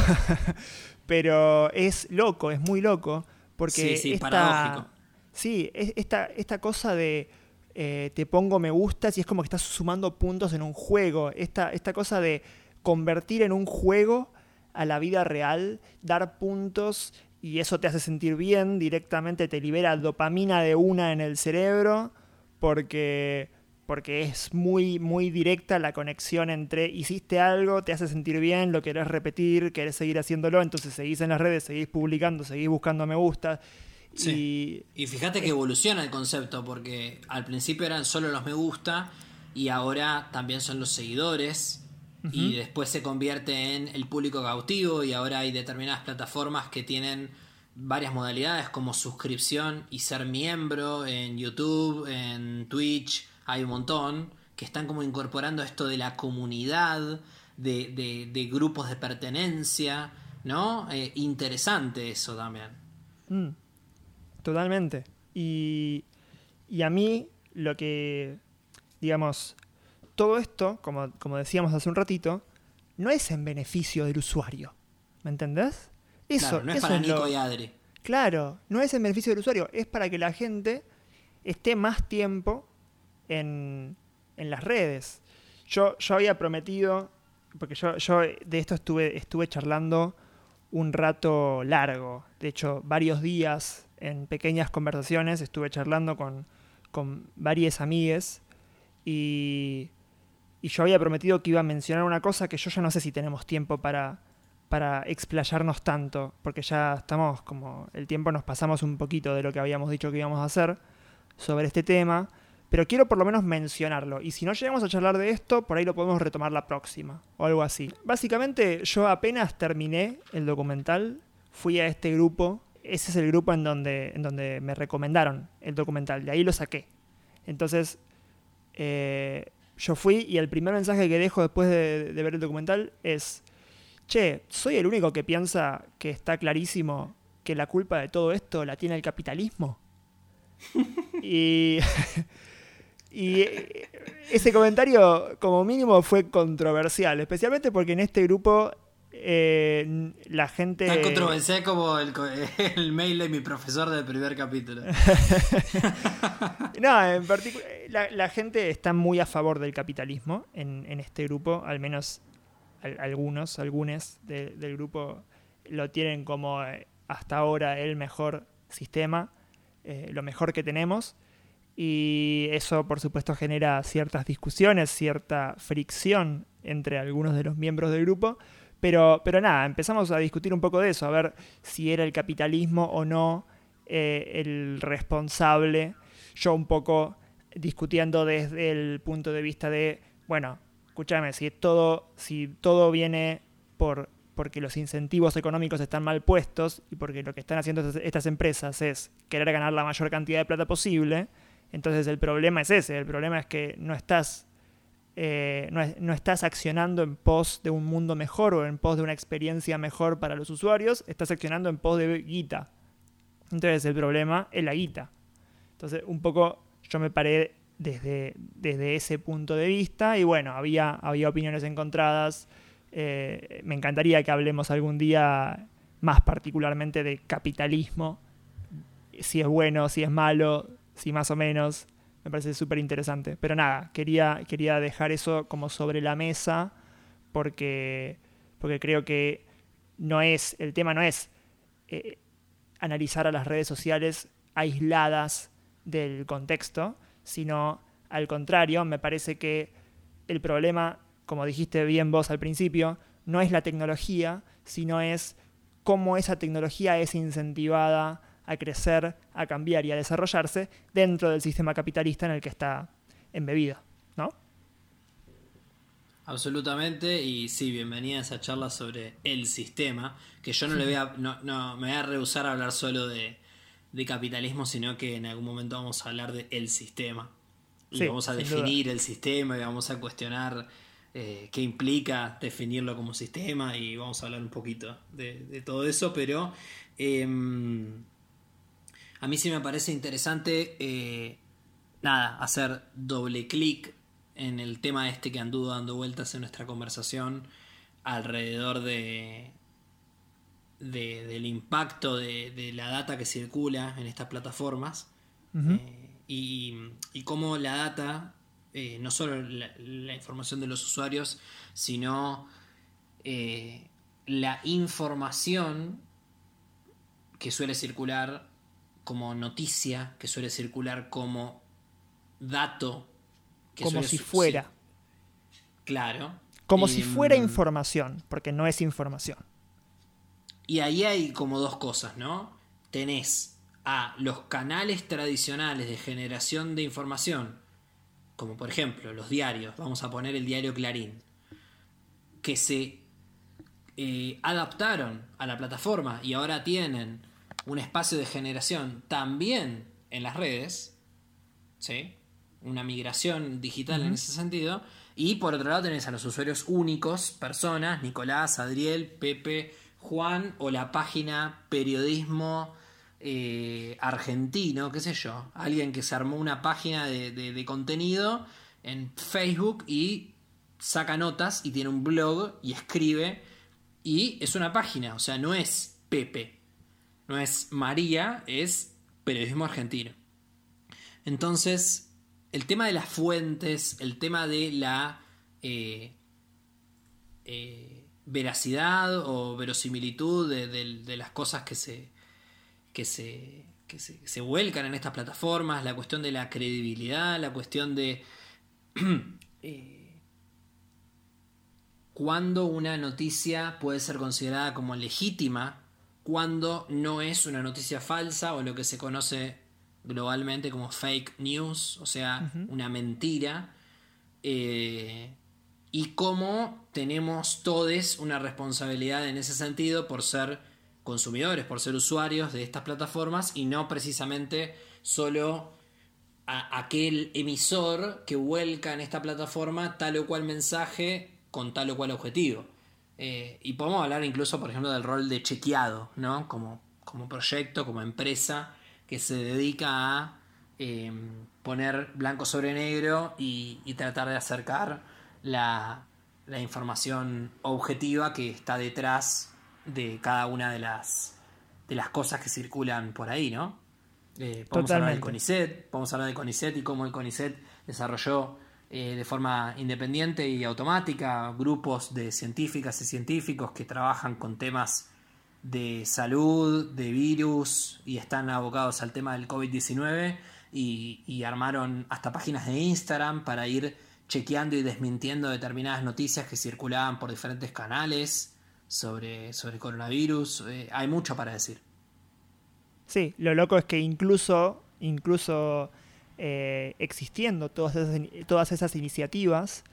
pero es loco, es muy loco porque sí, sí, esta, Sí, esta, esta cosa de eh, te pongo me gustas y es como que estás sumando puntos en un juego. Esta, esta cosa de convertir en un juego a la vida real, dar puntos y eso te hace sentir bien, directamente te libera dopamina de una en el cerebro porque porque es muy, muy directa la conexión entre hiciste algo, te hace sentir bien, lo querés repetir, querés seguir haciéndolo, entonces seguís en las redes, seguís publicando, seguís buscando me gusta. Y, fíjate que evoluciona el concepto, porque al principio eran solo los me gusta y ahora también son los seguidores. Y después se convierte en el público cautivo y ahora hay determinadas plataformas que tienen varias modalidades como suscripción y ser miembro en YouTube, en Twitch, hay un montón que están como incorporando esto de la comunidad, de, grupos de pertenencia, ¿no? Eh, interesante eso también. Mm, totalmente. Y, y, a mí lo que, digamos, todo esto, como, como decíamos hace un ratito, no es en beneficio del usuario. ¿Me entendés? Eso, no es para Nico y Adri. Claro, no es en beneficio del usuario, es para que la gente esté más tiempo en, las redes. Yo, yo había prometido, porque yo, yo de esto estuve, estuve charlando un rato largo, de hecho varios días en pequeñas conversaciones estuve charlando con, con varias amigues y, y yo había prometido que iba a mencionar una cosa que yo ya no sé si tenemos tiempo para, para explayarnos tanto, porque ya estamos como el tiempo nos pasamos un poquito de lo que habíamos dicho que íbamos a hacer sobre este tema, pero quiero por lo menos mencionarlo. Y si no llegamos a charlar de esto, por ahí lo podemos retomar la próxima. O algo así. Básicamente, yo apenas terminé el documental, fui a este grupo. Ese es el grupo en donde, en donde me recomendaron el documental. De ahí lo saqué. Entonces, eh, yo fui y el primer mensaje que dejo después de, de ver el documental es, che, ¿soy el único que piensa que está clarísimo que la culpa de todo esto la tiene el capitalismo? y Y eh, ese comentario, como mínimo, fue controversial, especialmente porque en este grupo eh, la gente. Tan controversial como el, el, mail de mi profesor del primer capítulo. no, en particular, la, gente está muy a favor del capitalismo en, este grupo, al menos algunos, algunos del grupo lo tienen como eh, hasta ahora el mejor sistema, lo mejor que tenemos y eso por supuesto genera ciertas discusiones, cierta fricción entre algunos de los miembros del grupo, pero, pero nada, empezamos a discutir un poco de eso, a ver si era el capitalismo o no eh, el responsable, yo un poco discutiendo desde el punto de vista de, bueno, escúchame, si todo, si todo viene por porque los incentivos económicos están mal puestos y porque lo que están haciendo estas empresas es querer ganar la mayor cantidad de plata posible, entonces el problema es ese, el problema es que no estás, eh, no, estás accionando en pos de un mundo mejor o en pos de una experiencia mejor para los usuarios, estás accionando en pos de guita. Entonces el problema es la guita. Entonces un poco yo me paré desde, desde ese punto de vista y bueno, había, había opiniones encontradas. Eh, me encantaría que hablemos algún día más particularmente de capitalismo, si es bueno, si es malo, si más o menos. me parece súper interesante. Pero nada, quería, quería dejar eso como sobre la mesa porque, porque creo que no es, el tema no es eh, analizar a las redes sociales aisladas del contexto, sino al contrario, me parece que el problema, como dijiste bien vos al principio, no es la tecnología, sino es cómo esa tecnología es incentivada a crecer, a cambiar y a desarrollarse dentro del sistema capitalista en el que está embebida, ¿no? Absolutamente, y sí, bienvenida a esa charla sobre el sistema, que yo no le voy a, no, no, me voy a rehusar a hablar solo de, de capitalismo, sino que en algún momento vamos a hablar de el sistema. Y vamos a definir el sistema y vamos a cuestionar eh, qué implica definirlo como sistema y vamos a hablar un poquito de, todo eso, pero em, a mí sí me parece interesante, eh, nada, hacer doble clic en el tema este que anduvo dando vueltas en nuestra conversación alrededor de, del impacto de, la data que circula en estas plataformas eh, y, y, cómo la data, eh, no solo la, información de los usuarios, sino eh, la información que suele circular como noticia, que suele circular como dato. como si fuera. Claro. Como si fuera información, porque no es información. Y ahí hay como dos cosas, ¿no? Tenés a los canales tradicionales de generación de información, como por ejemplo los diarios, vamos a poner el diario Clarín, que se eh, adaptaron a la plataforma y ahora tienen un espacio de generación también en las redes, ¿sí? Una migración digital en ese sentido. Y por otro lado tenés a los usuarios únicos, personas, Nicolás, Adriel, Pepe, Juan o la página periodismo eh, argentino, qué sé yo, alguien que se armó una página de, contenido en Facebook y saca notas y tiene un blog y escribe y es una página, o sea, no es Pepe, no es María, es periodismo argentino. Entonces, el tema de las fuentes, el tema de la eh, eh, veracidad o verosimilitud de, las cosas que se, que se, que se, vuelcan en estas plataformas, la cuestión de la credibilidad, la cuestión de eh, cuándo una noticia puede ser considerada como legítima, cuando no es una noticia falsa o lo que se conoce globalmente como fake news, o sea, una mentira. Eh, y cómo tenemos todos una responsabilidad en ese sentido por ser consumidores, por ser usuarios de estas plataformas y no precisamente solo a aquel emisor que vuelca en esta plataforma tal o cual mensaje con tal o cual objetivo. Eh, y podemos hablar incluso, por ejemplo, del rol de chequeado, ¿no? Como, como proyecto, como empresa que se dedica a eh, poner blanco sobre negro y, y tratar de acercar la, información objetiva que está detrás de cada una de las, de las cosas que circulan por ahí, ¿no? Eh, podemos hablar del CONICET, podemos hablar del CONICET y cómo el CONICET desarrolló eh, de forma independiente y automática grupos de científicas y científicos que trabajan con temas de salud, de virus y están abocados al tema del COVID-19 y, armaron hasta páginas de Instagram para ir chequeando y desmintiendo determinadas noticias que circulaban por diferentes canales sobre, sobre coronavirus. Eh, hay mucho para decir. Sí, lo loco es que incluso, incluso eh, existiendo todas esas, todas esas iniciativas,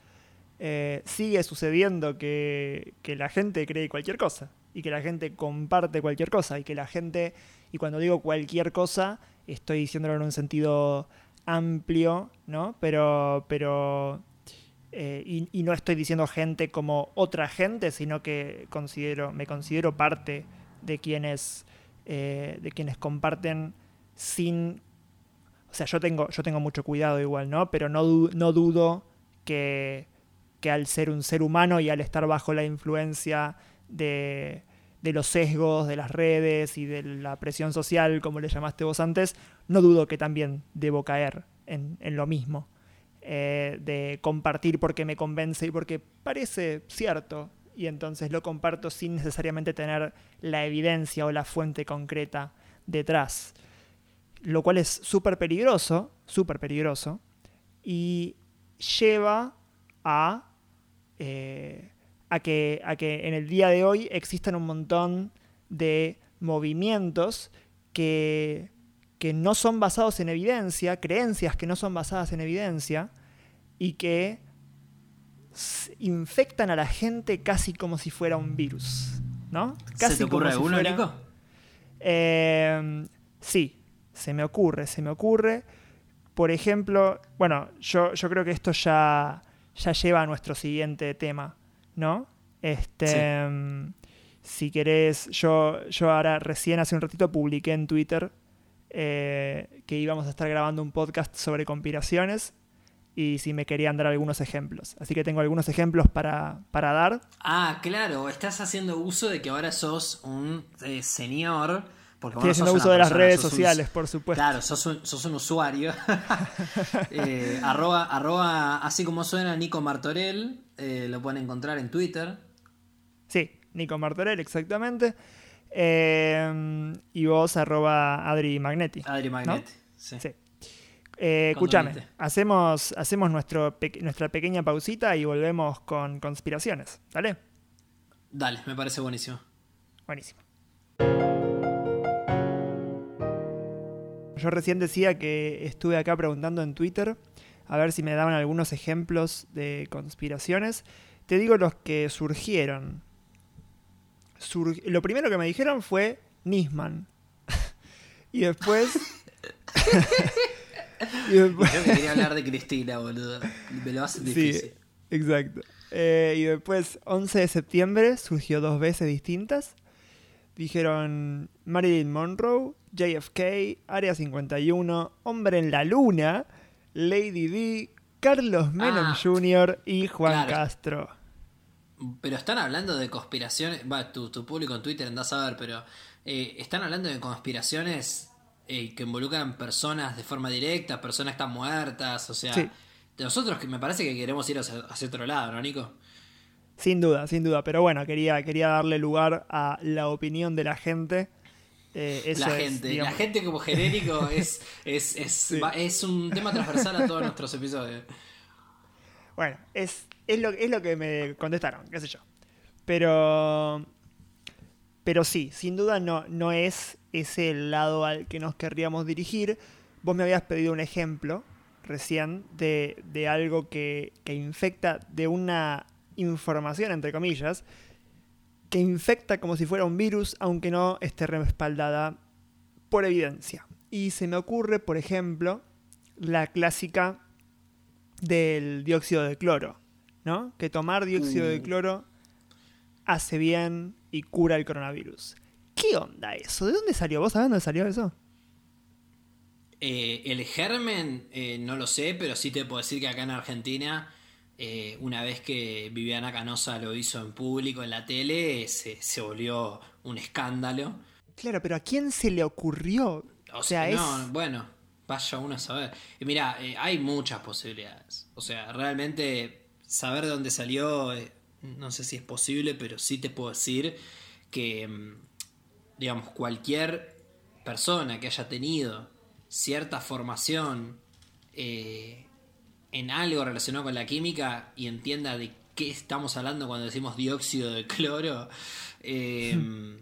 eh, sigue sucediendo que, que, la gente cree cualquier cosa y que la gente comparte cualquier cosa y que la gente, y cuando digo cualquier cosa, estoy diciéndolo en un sentido amplio, ¿no? Pero, pero eh, y, no estoy diciendo gente como otra gente, sino que considero, me considero parte de quienes, de quienes comparten sin... O sea, yo tengo, yo tengo mucho cuidado igual, ¿no? Pero no, no dudo que, que al ser un ser humano y al estar bajo la influencia de, de los sesgos de las redes y de la presión social, como le llamaste vos antes, no dudo que también debo caer en, lo mismo. Eh, de compartir porque me convence y porque parece cierto y entonces lo comparto sin necesariamente tener la evidencia o la fuente concreta detrás. Lo cual es súper peligroso, súper peligroso, y lleva a, eh, a, que, a que en el día de hoy existan un montón de movimientos que, que no son basados en evidencia, creencias que no son basadas en evidencia y que infectan a la gente casi como si fuera un virus. ¿No? Casi ¿Se te ocurre alguno, Nico? Em, sí, se me ocurre, se me ocurre. Por ejemplo, bueno, yo, yo creo que esto ya, ya lleva a nuestro siguiente tema, ¿no? Este, em, si querés, yo, yo ahora recién hace un ratito publiqué en Twitter eh, que íbamos a estar grabando un podcast sobre conspiraciones y si me querían dar algunos ejemplos. Así que tengo algunos ejemplos para, dar. Ah, claro, estás haciendo uso de que ahora sos un eh, señor. Porque Estoy haciendo uso de las redes sociales, por supuesto. Claro, sos un, usuario. Eh, arroba, así como suena Nico Martorell, lo pueden encontrar en Twitter. Sí, Nico Martorell, exactamente. Em, y vos, arroba Adri Magnetti. Adri Magnetti, sí. Eh, escúchame, hacemos, hacemos nuestro nuestra pequeña pausita y volvemos con conspiraciones. ¿Dale? Dale, me parece buenísimo. Buenísimo. Yo recién decía que estuve acá preguntando en Twitter a ver si me daban algunos ejemplos de conspiraciones. Te digo los que surgieron lo primero que me dijeron fue Nisman. y después... Yo quería hablar de Cristina, boludo. Me lo hace difícil. Sí, exacto. Eh, y después, 11 de septiembre, surgió dos veces distintas. Dijeron Marilyn Monroe, JFK, Área 51, Hombre en la Luna, Lady D, Carlos Menem ah, Jr. y Juan Castro. Pero están hablando de conspiraciones. Va, tu, público en Twitter andás a ver, pero. Eh, están hablando de conspiraciones eh, que involucran personas de forma directa, personas que están muertas, o sea. Nosotros que me parece que queremos ir hacia, otro lado, ¿no, Nico? Sin duda, sin duda. Pero bueno, quería, quería darle lugar a la opinión de la gente. Eh, la gente, la gente como genérico es, es, es, es un tema transversal a todos nuestros episodios. Bueno, es, es, lo, es lo que me contestaron, qué sé yo. Pero. Pero sí, sin duda no, no es ese el lado al que nos querríamos dirigir. Vos me habías pedido un ejemplo recién de, de algo que, que infecta de una información, entre comillas, que infecta como si fuera un virus, aunque no esté respaldada por evidencia. Y se me ocurre, por ejemplo, la clásica del dióxido de cloro, ¿no? Que tomar dióxido de mm. cloro hace bien y cura el coronavirus. ¿Qué onda eso? ¿De dónde salió? ¿Vos sabés dónde salió eso? Eh, el germen, eh, no lo sé, pero sí te puedo decir que acá en Argentina, eh, una vez que Viviana Canosa lo hizo en público, en la tele, se, se volvió un escándalo. Claro, pero ¿a quién se le ocurrió? O, sea, no, bueno, Vaya uno a saber. Y mira, eh, hay muchas posibilidades. O sea, realmente saber de dónde salió, eh, no sé si es posible, pero sí te puedo decir que, mm, digamos, cualquier persona que haya tenido cierta formación eh, en algo relacionado con la química y entienda de qué estamos hablando cuando decimos dióxido de cloro, mm,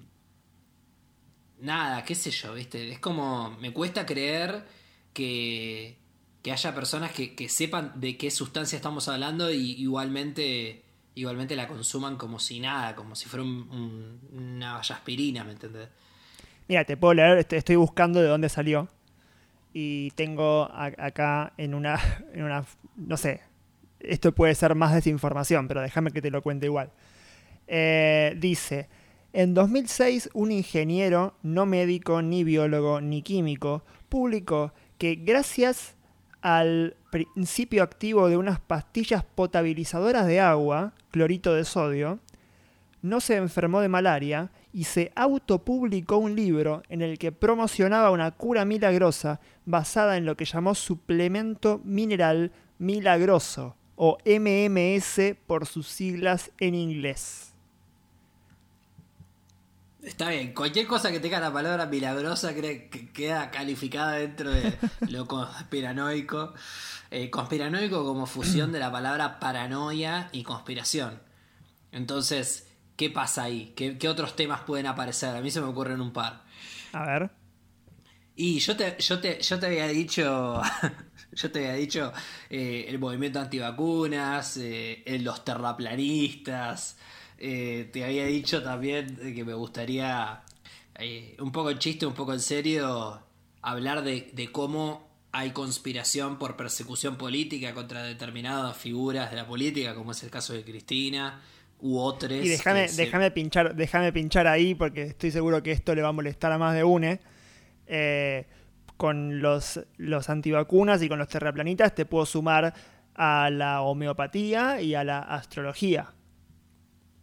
nada, qué sé yo, ¿viste? Es como, me cuesta creer que, haya personas que, sepan de qué sustancia estamos hablando y igualmente, igualmente la consuman como si nada, como si fuera una aspirina, ¿me entendés? Mira, te puedo leer, estoy buscando de dónde salió. Y tengo acá en una, en una, no sé, esto puede ser más desinformación, pero déjame que te lo cuente igual. Eh, dice, en 2006 un ingeniero, no médico, ni biólogo, ni químico, publicó que gracias al principio activo de unas pastillas potabilizadoras de agua, clorito de sodio, no se enfermó de malaria y se autopublicó un libro en el que promocionaba una cura milagrosa basada en lo que llamó suplemento mineral milagroso, o MMS por sus siglas en inglés. Está bien, cualquier cosa que tenga la palabra milagrosa que queda calificada dentro de lo conspiranoico. Eh, conspiranoico como fusión de la palabra paranoia y conspiración. Entonces, ¿qué pasa ahí? ¿Qué, otros temas pueden aparecer? A mí se me ocurren un par. A ver. Y yo te, yo te, yo te había dicho, yo te había dicho eh, el movimiento antivacunas, eh, los terraplanistas, eh, te había dicho también que me gustaría, un poco en chiste, un poco en serio, hablar de, de cómo hay conspiración por persecución política contra determinadas figuras de la política, como es el caso de Cristina u otros. Y déjame, déjame, pinchar, déjame pinchar ahí porque estoy seguro que esto le va a molestar a más de une. Eh, con los, los antivacunas y con los terraplanistas te puedo sumar a la homeopatía y a la astrología.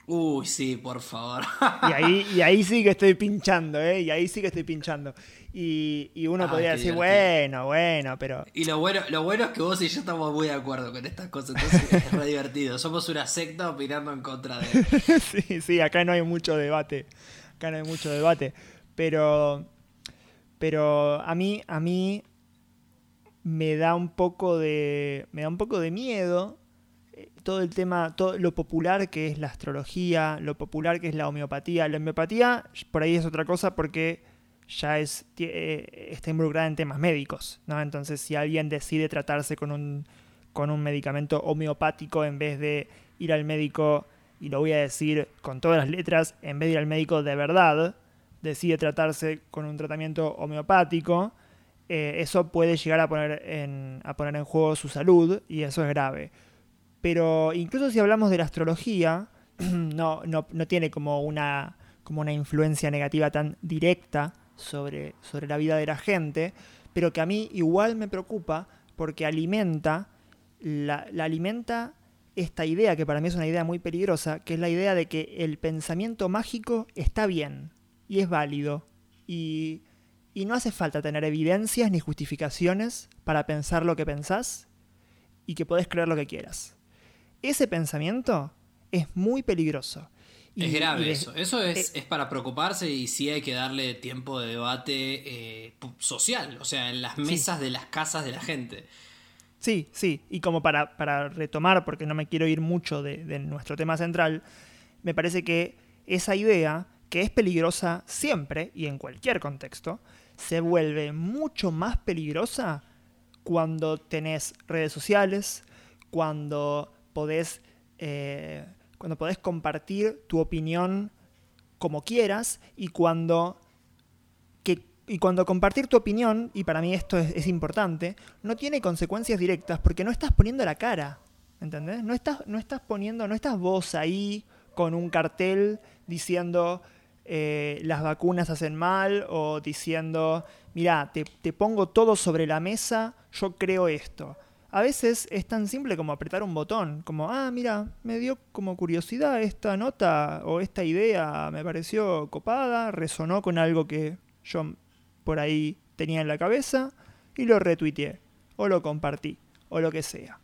Uy, sí, por favor. Y ahí, y ahí sí que estoy pinchando, ¿eh? Y ahí sí que estoy pinchando. Y, uno podría decir, bueno, bueno, pero. Y lo bueno, lo bueno es que vos y yo estamos muy de acuerdo con estas cosas, entonces es re divertido. Somos una secta opinando en contra de. sí, sí, acá no hay mucho debate. Acá no hay mucho debate. Pero. Pero a mí, a mí me da un poco de. Me da un poco de miedo eh, todo el tema, todo lo popular que es la astrología, lo popular que es la homeopatía. La homeopatía, por ahí es otra cosa porque ya es, eh, está involucrada en temas médicos, ¿no? Entonces, si alguien decide tratarse con un, con un medicamento homeopático en vez de ir al médico, y lo voy a decir con todas las letras, en vez de ir al médico de verdad, decide tratarse con un tratamiento homeopático, eh, eso puede llegar a poner, en, a poner en juego su salud y eso es grave. Pero incluso si hablamos de la astrología, no, no, no tiene como una, como una influencia negativa tan directa sobre, sobre la vida de la gente, pero que a mí igual me preocupa porque alimenta, la, alimenta esta idea, que para mí es una idea muy peligrosa, que es la idea de que el pensamiento mágico está bien y es válido. Y, y no hace falta tener evidencias ni justificaciones para pensar lo que pensás y que podés creer lo que quieras. Ese pensamiento es muy peligroso es grave eso. Eso eh, es, para preocuparse y sí hay que darle tiempo de debate eh, social, o sea, en las mesas de las casas de la gente. Sí, sí. Y como para, para retomar, porque no me quiero ir mucho de, de nuestro tema central, me parece que esa idea, que es peligrosa siempre y en cualquier contexto, se vuelve mucho más peligrosa cuando tenés redes sociales, cuando podés eh, cuando podés compartir tu opinión como quieras y cuando, y cuando compartir tu opinión, y para mí esto es, importante, no tiene consecuencias directas porque no estás poniendo la cara, ¿entendés? No estás, no estás poniendo, no estás vos ahí con un cartel diciendo eh, las vacunas hacen mal o diciendo, mira, te, te pongo todo sobre la mesa, yo creo esto a veces es tan simple como apretar un botón, como, ah, mira, me dio como curiosidad esta nota o esta idea, me pareció copada, resonó con algo que yo por ahí tenía en la cabeza y lo retuiteé, o lo compartí, o lo que sea.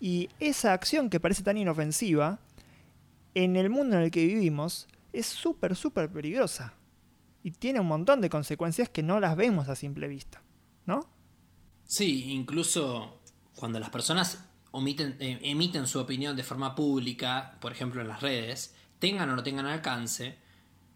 Y esa acción que parece tan inofensiva, en el mundo en el que vivimos, es súper, súper peligrosa. Y tiene un montón de consecuencias que no las vemos a simple vista, ¿no? Sí, incluso cuando las personas eh, emiten su opinión de forma pública, por ejemplo en las redes, tengan o no tengan alcance,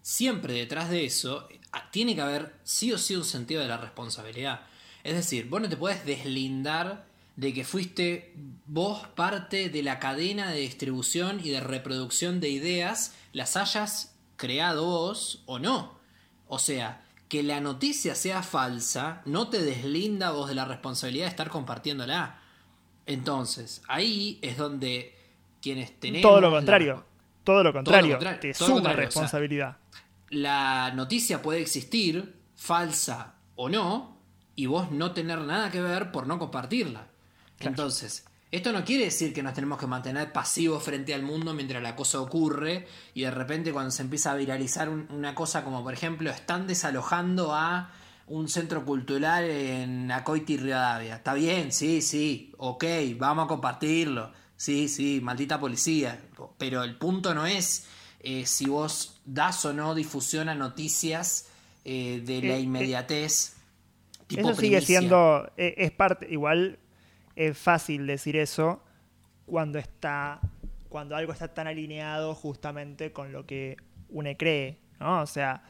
siempre detrás de eso ah, tiene que haber sí o sí un sentido de la responsabilidad. Es decir, vos no te puedes deslindar de que fuiste vos parte de la cadena de distribución y de reproducción de ideas, las hayas creado vos o no. O sea, que la noticia sea falsa no te deslinda vos de la responsabilidad de estar compartiéndola. Entonces, ahí es donde quienes tenemos... Todo lo contrario, todo lo contrario, te suma responsabilidad. la noticia puede existir, falsa o no, y vos no tener nada que ver por no compartirla. Entonces, Esto no quiere decir que nos tenemos que mantener pasivos frente al mundo mientras la cosa ocurre y de repente cuando se empieza a viralizar una cosa como por ejemplo están desalojando a un centro cultural en Acoiti y Rivadavia. Está bien, sí, sí, ok, vamos a compartirlo. Sí, sí, maldita policía. Pero el punto no es eh, si vos das o no difusión a noticias eh, de la eh, inmediatez. tipo eso sigue siendo, es parte, igual es fácil decir eso cuando está, cuando algo está tan alineado justamente con lo que uno cree, ¿no? O sea,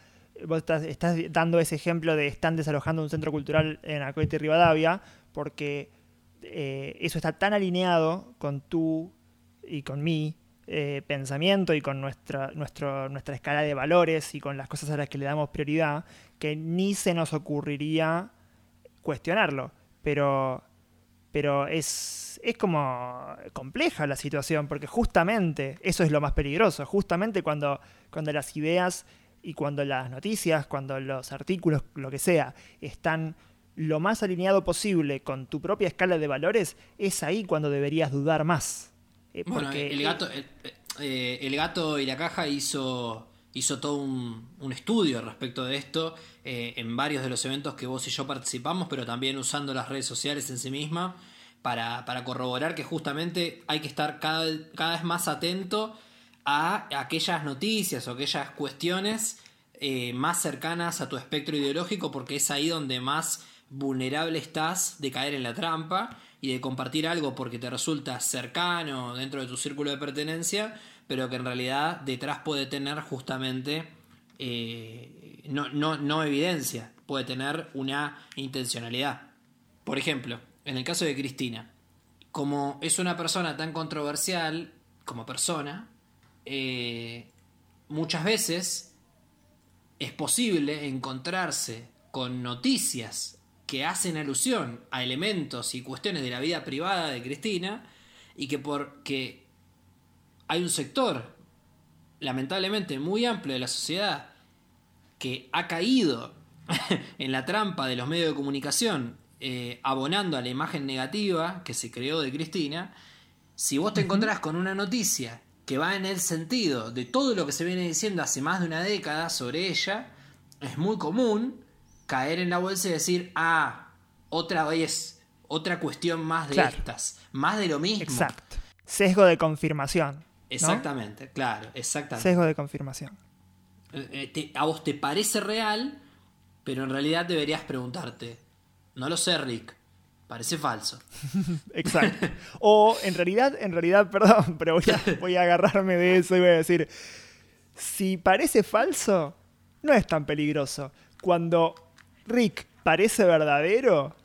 vos estás, dando ese ejemplo de están desalojando un centro cultural en Acoite y Rivadavia porque eso está tan alineado con tú y con mí eh, pensamiento y con nuestra, nuestra escala de valores y con las cosas a las que le damos prioridad, que ni se nos ocurriría cuestionarlo. Pero, pero es, es como compleja la situación, porque justamente eso es lo más peligroso, justamente cuando, cuando las ideas y cuando las noticias, cuando los artículos, lo que sea, están lo más alineado posible con tu propia escala de valores, es ahí cuando deberías dudar más. Eh, bueno, el gato, eh, el, gato y la caja hizo, hizo todo un, estudio respecto de esto eh, en varios de los eventos que vos y yo participamos, pero también usando las redes sociales en sí misma para, corroborar que justamente hay que estar cada, cada vez más atento a aquellas noticias o aquellas cuestiones más cercanas a tu espectro ideológico porque es ahí donde más vulnerable estás de caer en la trampa y de compartir algo porque te resulta cercano dentro de tu círculo de pertenencia, pero que en realidad detrás puede tener justamente eh, no, no evidencia, puede tener una intencionalidad. Por ejemplo, en el caso de Cristina, como es una persona tan controversial como persona, eh, muchas veces es posible encontrarse con noticias que hacen alusión a elementos y cuestiones de la vida privada de Cristina y que porque hay un sector lamentablemente muy amplio de la sociedad que ha caído en la trampa de los medios de comunicación eh, abonando a la imagen negativa que se creó de Cristina, si vos te encontrás con una noticia que va en el sentido de todo lo que se viene diciendo hace más de una década sobre ella, es muy común caer en la bolsa y decir, ah, otra vez, otra cuestión más de estas, más de lo mismo. Exacto. Sesgo de confirmación. Exactamente, claro, exactamente. Sesgo de confirmación. Eh, eh, a vos te parece real, pero en realidad deberías preguntarte, no lo sé, Rick, parece falso. Exacto. O en realidad, en realidad, perdón, pero voy a, agarrarme de eso y voy a decir, si parece falso, no es tan peligroso. Cuando Rick parece verdadero,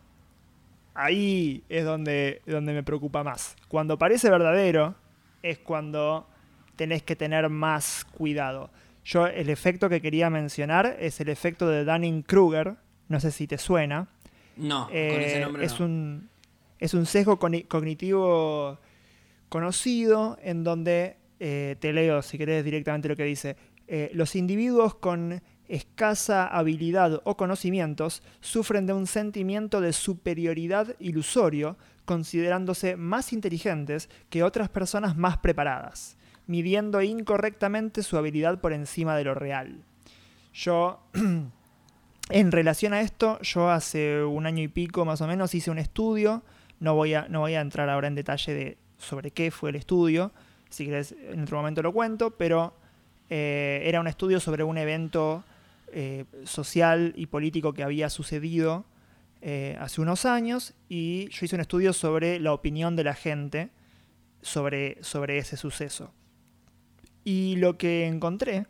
ahí es donde, donde me preocupa más. Cuando parece verdadero es cuando tenés que tener más cuidado. Yo el efecto que quería mencionar es el efecto de Dunning-Kruger, no sé si te suena. No, con ese eh, nombre es un es un sesgo cognitivo conocido en donde eh, te leo si querés directamente lo que dice. Eh, los individuos con escasa habilidad o conocimientos sufren de un sentimiento de superioridad ilusorio, considerándose más inteligentes que otras personas más preparadas, midiendo incorrectamente su habilidad por encima de lo real. Yo, en relación a esto, yo hace un año y pico más o menos hice un estudio, no voy a, no voy a entrar ahora en detalle de sobre qué fue el estudio, si querés en otro momento lo cuento, pero eh, era un estudio sobre un evento eh, social y político que había sucedido eh, hace unos años y yo hice un estudio sobre la opinión de la gente sobre, sobre ese suceso. Y lo que encontré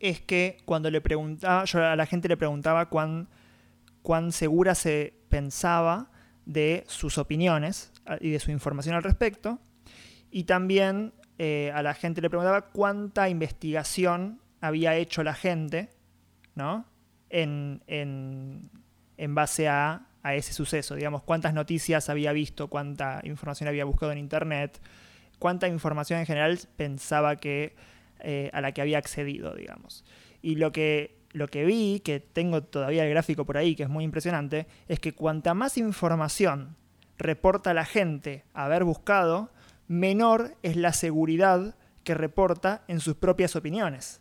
es que cuando le preguntaba, yo a la gente le preguntaba cuán, cuán segura se pensaba de sus opiniones y de su información al respecto, y también eh, a la gente le preguntaba cuánta investigación había hecho la gente ¿no? En, en, base a, a, ese suceso. Digamos, cuántas noticias había visto, cuánta información había buscado en Internet, cuánta información en general pensaba que eh, a la que había accedido, digamos. Y lo que, lo que vi, que tengo todavía el gráfico por ahí, que es muy impresionante, es que cuanta más información reporta la gente haber buscado, menor es la seguridad que reporta en sus propias opiniones.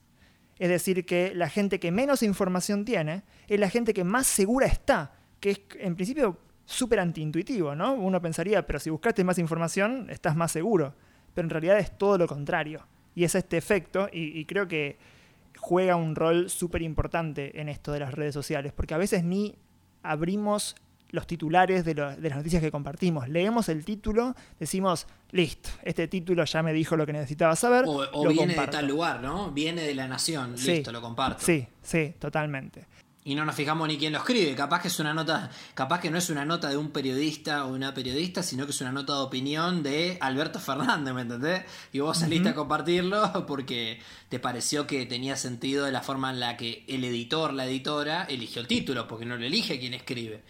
Es decir, que la gente que menos información tiene es la gente que más segura está, que es en principio súper antiintuitivo, ¿no? Uno pensaría, pero si buscaste más información, estás más seguro. Pero en realidad es todo lo contrario. Y es este efecto, y, creo que juega un rol súper importante en esto de las redes sociales, porque a veces ni abrimos los titulares de, las noticias que compartimos. Leemos el título, decimos, listo, este título ya me dijo lo que necesitaba saber. O, viene de tal lugar, ¿no? Viene de la nación, listo, lo comparto. Sí, sí, totalmente y no nos fijamos ni quién lo escribe. Capaz que es una nota, capaz que no es una nota de un periodista o una periodista, sino que es una nota de opinión de Alberto Fernández, ¿me entendés? Y vos saliste a compartirlo porque te pareció que tenía sentido la forma en la que el editor, la editora, eligió el título, porque no lo elige quien escribe,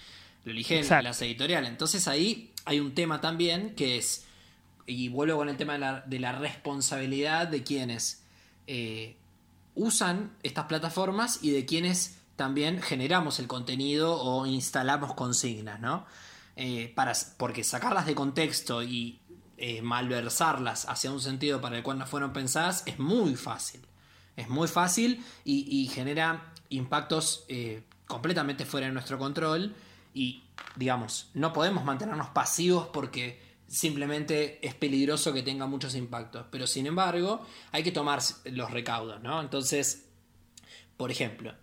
lo elige las editoriales. Entonces ahí hay un tema también que es, y vuelvo con el tema de la, responsabilidad de quienes eh, usan estas plataformas y de quienes también generamos el contenido o instalamos consignas, ¿no? Eh, para, porque sacarlas de contexto y eh, malversarlas hacia un sentido para el cual no fueron pensadas es muy fácil. Es muy fácil y, genera impactos eh, completamente fuera de nuestro control y, digamos, no podemos mantenernos pasivos porque simplemente es peligroso que tenga muchos impactos. Pero sin embargo, hay que tomar los recaudos, ¿no? Entonces, por ejemplo,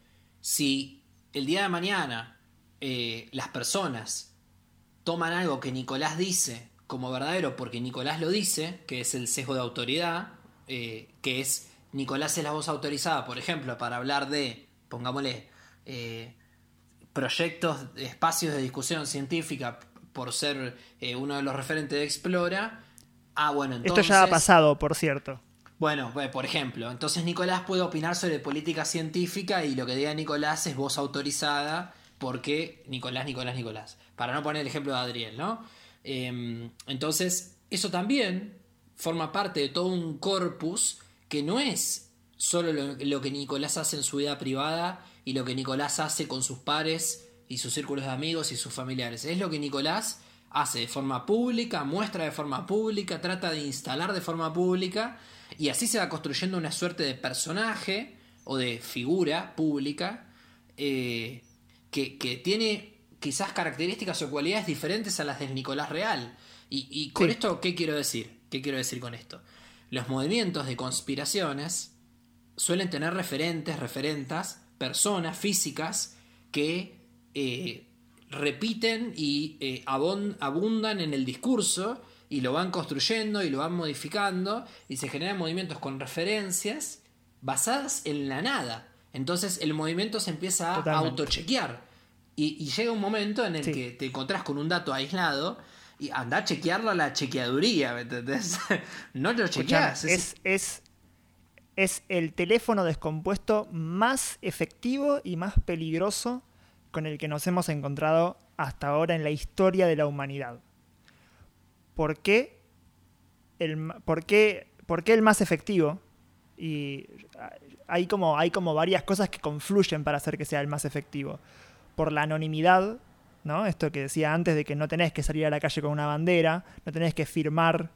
si el día de mañana eh, las personas toman algo que Nicolás dice como verdadero porque Nicolás lo dice, que es el sesgo de autoridad, eh, que es Nicolás es la voz autorizada, por ejemplo, para hablar de, pongámosle, eh, proyectos, espacios de discusión científica por ser uno de los referentes de Explora. Ah, bueno, entonces... Esto ya ha pasado, por cierto. Bueno, pues, por ejemplo, entonces Nicolás puede opinar sobre política científica y lo que diga Nicolás es voz autorizada porque Nicolás, Nicolás, Nicolás. Para no poner el ejemplo de Adriel, ¿no? Em, entonces, eso también forma parte de todo un corpus que no es solo lo, que Nicolás hace en su vida privada y lo que Nicolás hace con sus pares y sus círculos de amigos y sus familiares. Es lo que Nicolás hace de forma pública, muestra de forma pública, trata de instalar de forma pública y así se va construyendo una suerte de personaje o de figura pública eh, que, tiene quizás características o cualidades diferentes a las del Nicolás Real. Y, con esto, ¿qué quiero decir? ¿Qué quiero decir con esto? Los movimientos de conspiraciones suelen tener referentes, referentas, personas físicas que eh, repiten y eh, abundan en el discurso y lo van construyendo y lo van modificando y se generan movimientos con referencias basadas en la nada. Entonces el movimiento se empieza a autochequear y, y, llega un momento en el que te encontrás con un dato aislado y anda a chequearlo a la chequeaduría, ¿me entendés? no lo chequeas. Es, es, es el teléfono descompuesto más efectivo y más peligroso con el que nos hemos encontrado hasta ahora en la historia de la humanidad por qué el, por qué, por qué el más efectivo. Y hay como, hay como varias cosas que confluyen para hacer que sea el más efectivo. Por la anonimidad, ¿no? Esto que decía antes de que no tenés que salir a la calle con una bandera, no tenés que firmar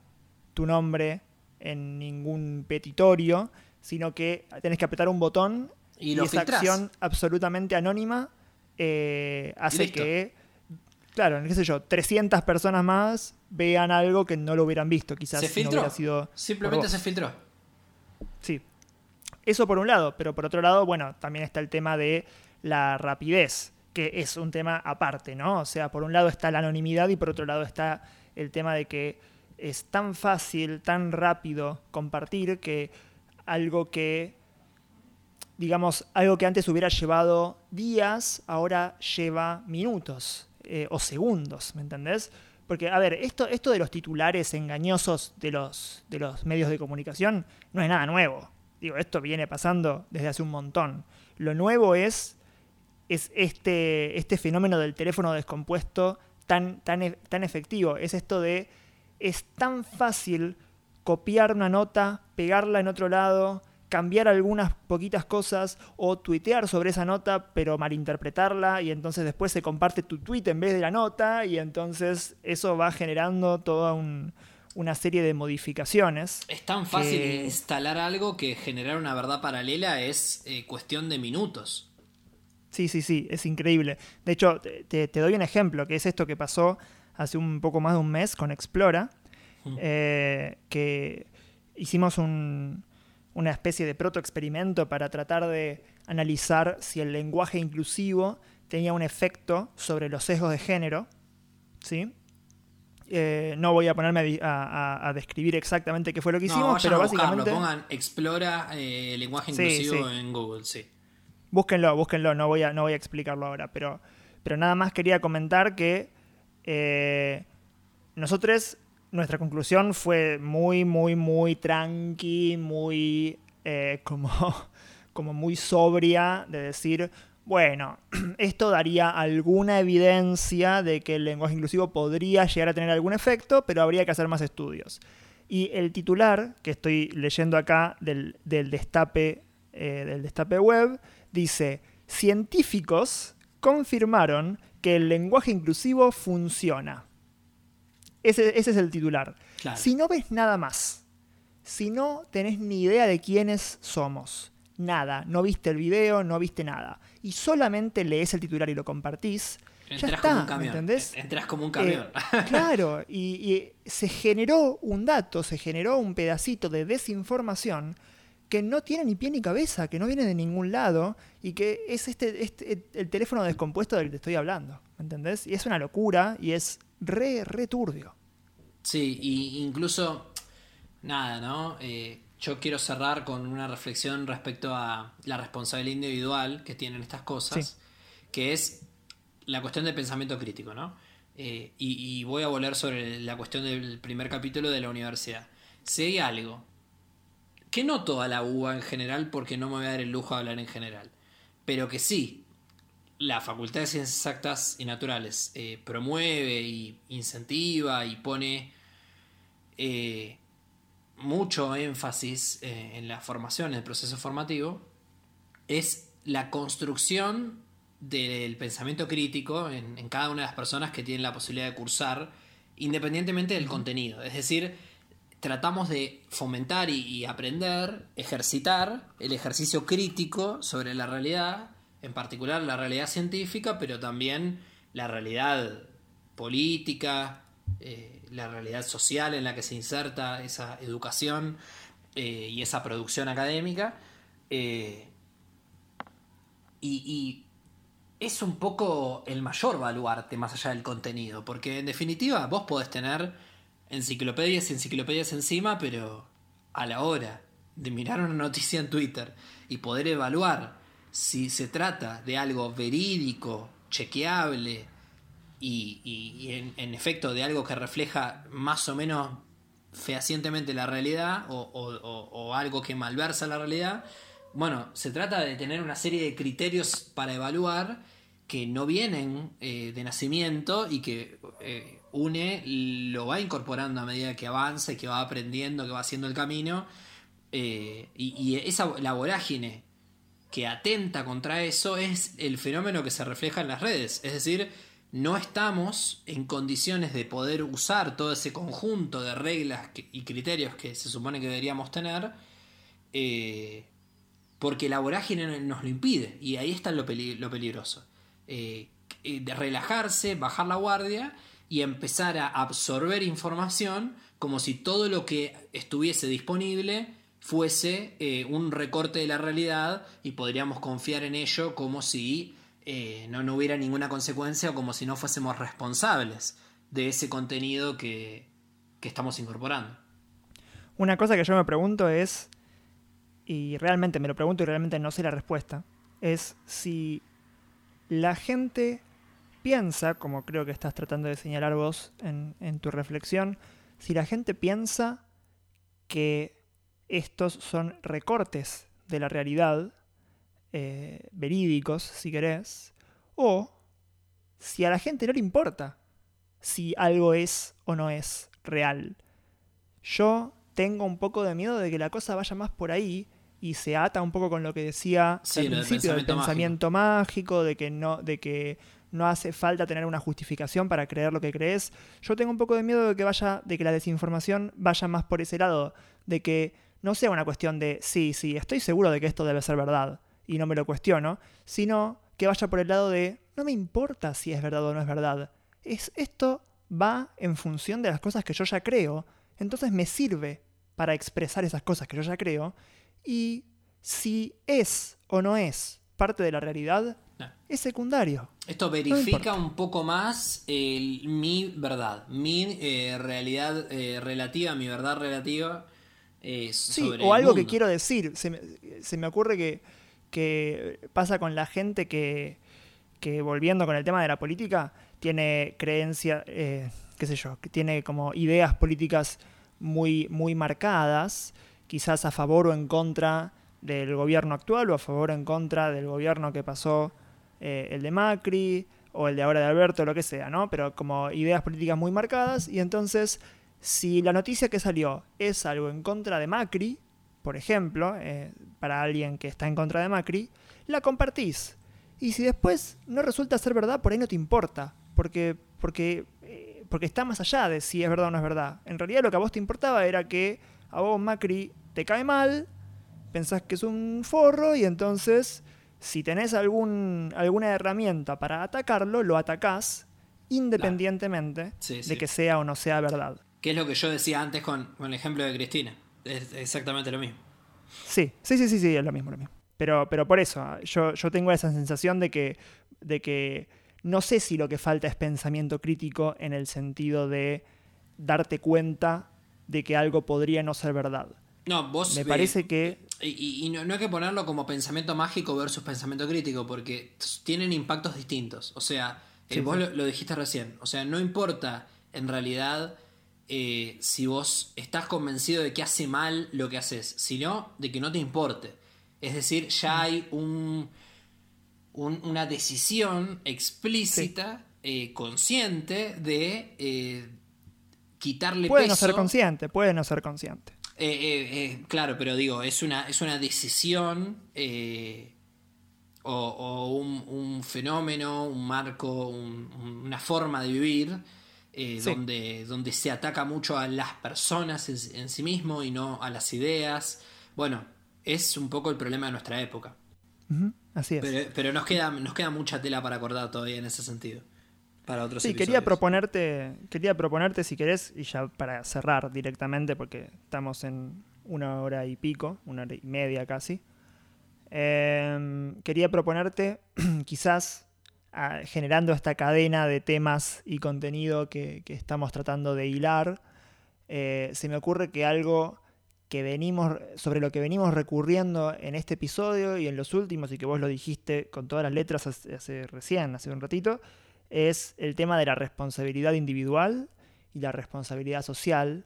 tu nombre en ningún petitorio, sino que tenés que apretar un botón y, esa acción absolutamente anónima eh, hace que claro, qué sé yo, 300 personas más vean algo que no lo hubieran visto, quizás. Se filtró. sido Simplemente se filtró. Sí. Eso por un lado, pero por otro lado, bueno, también está el tema de la rapidez, que es un tema aparte, ¿no? O sea, por un lado está la anonimidad y por otro lado está el tema de que es tan fácil, tan rápido compartir que algo que, digamos, algo que antes hubiera llevado días, ahora lleva minutos. Eh, o segundos, ¿me entendés? Porque, a ver, esto, esto de los titulares engañosos de los, de los medios de comunicación no es nada nuevo. Digo, esto viene pasando desde hace un montón. Lo nuevo es, es este, este fenómeno del teléfono descompuesto tan, tan, e, tan efectivo. Es esto de, es tan fácil copiar una nota, pegarla en otro lado, cambiar algunas poquitas cosas o tuitear sobre esa nota pero malinterpretarla y entonces después se comparte tu tweet en vez de la nota y entonces eso va generando toda una serie de modificaciones. Es tan fácil instalar algo que generar una verdad paralela es eh, cuestión de minutos. Sí, sí, sí, es increíble. De hecho, te, doy un ejemplo, que es esto que pasó hace un poco más de un mes con Explora, eh, que hicimos un, una especie de protoexperimento para tratar de analizar si el lenguaje inclusivo tenía un efecto sobre los sesgos de género. ¿sí? Eh, no voy a ponerme a, describir exactamente qué fue lo que hicimos, pero básicamente. pongan explora eh, lenguaje inclusivo en Google, sí. Búsquenlo, búsquenlo, no voy a, no voy a explicarlo ahora, pero, pero nada más quería comentar que eh, nosotros nuestra conclusión fue muy, muy, muy tranqui, muy eh, como, como muy sobria de decir, bueno, esto daría alguna evidencia de que el lenguaje inclusivo podría llegar a tener algún efecto, pero habría que hacer más estudios. Y el titular que estoy leyendo acá del, destape, eh, del destape web dice, científicos confirmaron que el lenguaje inclusivo funciona. Ese, es el titular. Si no ves nada más, si no tenés ni idea de quiénes somos, nada, no viste el video, no viste nada, y solamente lees el titular y lo compartís, ya está, como un camión. ¿entendés? Entras como un camión. Eh, claro, y, se generó un dato, se generó un pedacito de desinformación que no tiene ni pie ni cabeza, que no viene de ningún lado y que es este, este el teléfono descompuesto del que te estoy hablando, ¿entendés? Y es una locura y es re, re turbio. Sí, y incluso, nada, ¿no? Eh, yo quiero cerrar con una reflexión respecto a la responsabilidad individual que tienen estas cosas, que es la cuestión del pensamiento crítico, ¿no? Eh, y, voy a volver sobre la cuestión del primer capítulo de la universidad. Si hay algo, que no toda la UBA en general, porque no me voy a dar el lujo de hablar en general, pero que sí, la Facultad de Ciencias Exactas y Naturales eh, promueve y incentiva y pone eh, mucho énfasis eh, en la formación, en el proceso formativo, es la construcción del pensamiento crítico en, cada una de las personas que tienen la posibilidad de cursar, independientemente del contenido. Es decir, tratamos de fomentar y aprender, ejercitar el ejercicio crítico sobre la realidad en particular la realidad científica, pero también la realidad política, eh, la realidad social en la que se inserta esa educación eh, y esa producción académica. Eh, y, es un poco el mayor baluarte más allá del contenido, porque en definitiva vos podés tener enciclopedias y enciclopedias encima, pero a la hora de mirar una noticia en Twitter y poder evaluar si se trata de algo verídico, chequeable y, en, efecto de algo que refleja más o menos fehacientemente la realidad o, algo que malversa la realidad, bueno, se trata de tener una serie de criterios para evaluar que no vienen eh, de nacimiento y que eh, UNE lo va incorporando a medida que avanza que va aprendiendo, que va haciendo el camino. Eh, y, y, esa la vorágine que atenta contra eso es el fenómeno que se refleja en las redes. Es decir, no estamos en condiciones de poder usar todo ese conjunto de reglas y criterios que se supone que deberíamos tener, eh, porque la vorágine nos lo impide. Y ahí está lo, peligroso. Eh, eh, de relajarse, bajar la guardia y empezar a absorber información como si todo lo que estuviese disponible fuese eh, un recorte de la realidad y podríamos confiar en ello como si eh, no, no, hubiera ninguna consecuencia o como si no fuésemos responsables de ese contenido que, que estamos incorporando. Una cosa que yo me pregunto es, y realmente me lo pregunto y realmente no sé la respuesta, es si la gente piensa, como creo que estás tratando de señalar vos en, en tu reflexión, si la gente piensa que estos son recortes de la realidad, eh, verídicos, si querés, o si a la gente no le importa si algo es o no es real. Yo tengo un poco de miedo de que la cosa vaya más por ahí y se ata un poco con lo que decía Sí, al del principio del pensamiento pensamiento mágico, de que no, de que no hace falta tener una justificación para creer lo que crees. Yo tengo un poco de miedo de que vaya, de que la desinformación vaya más por ese lado, de que no sea una cuestión de sí, sí, estoy seguro de que esto debe ser verdad y no me lo cuestiono, sino que vaya por el lado de no me importa si es verdad o no es verdad. Es esto va en función de las cosas que yo ya creo, entonces me sirve para expresar esas cosas que yo ya creo y si es o no es parte de la realidad, No. es secundario. Esto verifica un poco más el- mi verdad, mi eh, realidad eh, relativa, mi verdad relativa eh, Sí, sobre o algo que quiero decir. Se me, se me ocurre que, que pasa con la gente que, que, volviendo con el tema de la política, tiene creencia, eh, qué sé yo, que tiene como ideas políticas muy, muy marcadas, quizás a favor o en contra del gobierno actual o a favor o en contra del gobierno que pasó eh, el de Macri o el de ahora de Alberto, lo que sea, ¿no? Pero como ideas políticas muy marcadas y entonces si la noticia que salió es algo en contra de Macri, por ejemplo, eh, para alguien que está en contra de Macri, la compartís. Y si después no resulta ser verdad, por ahí no te importa, porque, porque, eh, porque está más allá de si es verdad o no es verdad. En realidad lo que a vos te importaba era que a vos Macri te cae mal, pensás que es un forro y entonces si tenés algún, alguna herramienta para atacarlo, lo atacás independientemente Sí, de sí. que sea o no sea verdad. Que es lo que yo decía antes con, con el ejemplo de Cristina. Es exactamente lo mismo. Sí, sí, sí, sí, sí, es lo mismo, lo mismo. Pero, pero por eso, yo, yo tengo esa sensación de que, de que no sé si lo que falta es pensamiento crítico en el sentido de darte cuenta de que algo podría no ser verdad. No, vos. Me eh, parece que Y, y no, no hay que ponerlo como pensamiento mágico versus pensamiento crítico, porque tienen impactos distintos. O sea, eh, Sí, vos sí. Lo, lo dijiste recién. O sea, no importa en realidad eh, si vos estás convencido de que hace mal lo que haces, sino de que no te importe. Es decir, ya hay un, un- una decisión explícita, eh, consciente, de eh, quitarle puede peso. no ser consciente, puede no ser consciente. Claro, pero digo, es una, es una decisión o, o un, un fenómeno, un marco, un- un- una forma de vivir eh, Sí. donde, donde se ataca mucho a las personas en, en sí mismo y no a las ideas. Bueno, es un poco el problema de nuestra época. Así es. Pero, pero nos, queda, nos queda mucha tela para acordar todavía en ese sentido. Para otros Sí, quería episodios. proponerte, quería proponerte si querés, y ya para cerrar directamente, porque estamos en una hora y pico, una hora y media casi. em, quería proponerte, quizás generando esta cadena de temas y contenido que, que estamos tratando de hilar, eh, se me ocurre que algo que venimos, sobre lo que venimos recurriendo en este episodio y en los últimos, y que vos lo dijiste con todas las letras hace recién, hace un ratito, es el tema de la responsabilidad individual y la responsabilidad social.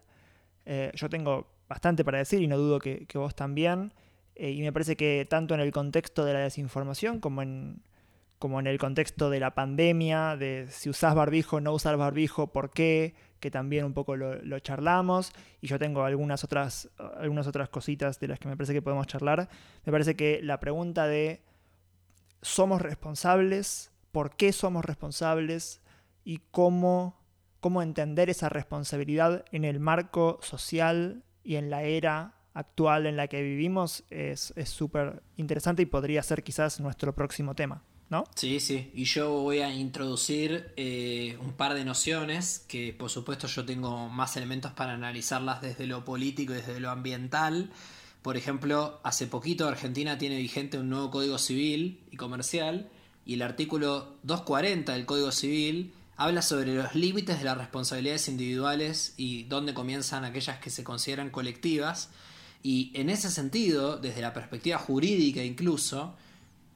Eh, yo tengo bastante para decir y no dudo que, que vos también. Eh, y me parece que tanto en el contexto de la desinformación como en, como en el contexto de la pandemia, de si usás barbijo no usar barbijo, por qué, que también un poco lo, charlamos. Y yo tengo algunas otras, algunas otras cositas de las que me parece que podemos charlar. Me parece que la pregunta de ¿somos responsables? ¿Por qué somos responsables? Y cómo, cómo entender esa responsabilidad en el marco social y en la era actual en la que vivimos es es súper interesante y podría ser quizás nuestro próximo tema, Sí, sí, y yo voy a introducir eh, un par de nociones que por supuesto yo tengo más elementos para analizarlas desde lo político y desde lo ambiental. Por ejemplo, hace poquito Argentina tiene vigente un nuevo Código Civil y Comercial y el artículo 240 del Código Civil habla sobre los límites de las responsabilidades individuales y dónde comienzan aquellas que se consideran colectivas. Y en ese sentido, desde la perspectiva jurídica incluso,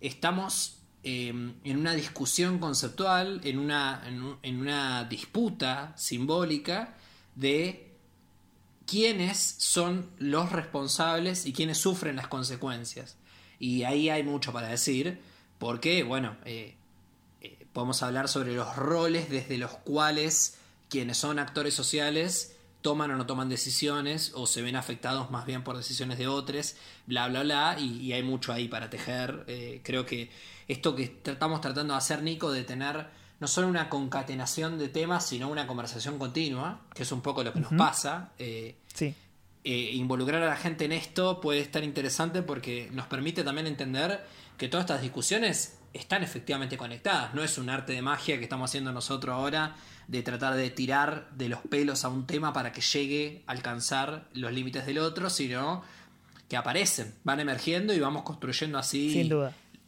estamos eh, en una discusión conceptual, en una, en, un- en una disputa simbólica de quiénes son los responsables y quiénes sufren las consecuencias. Y ahí hay mucho para decir, porque, bueno, eh, eh, podemos hablar sobre los roles desde los cuales quienes son actores sociales toman o no toman decisiones o se ven afectados más bien por decisiones de otros, bla, bla, bla, y, hay mucho ahí para tejer. Eh, creo que esto que estamos tratando de hacer, Nico, de tener no solo una concatenación de temas, sino una conversación continua, que es un poco lo que nos pasa. Eh, sí. Eh, involucrar a la gente en esto puede estar interesante porque nos permite también entender que todas estas discusiones están efectivamente conectadas. No es un arte de magia que estamos haciendo nosotros ahora de tratar de tirar de los pelos a un tema para que llegue a alcanzar los límites del otro, sino que aparecen, van emergiendo y vamos construyendo así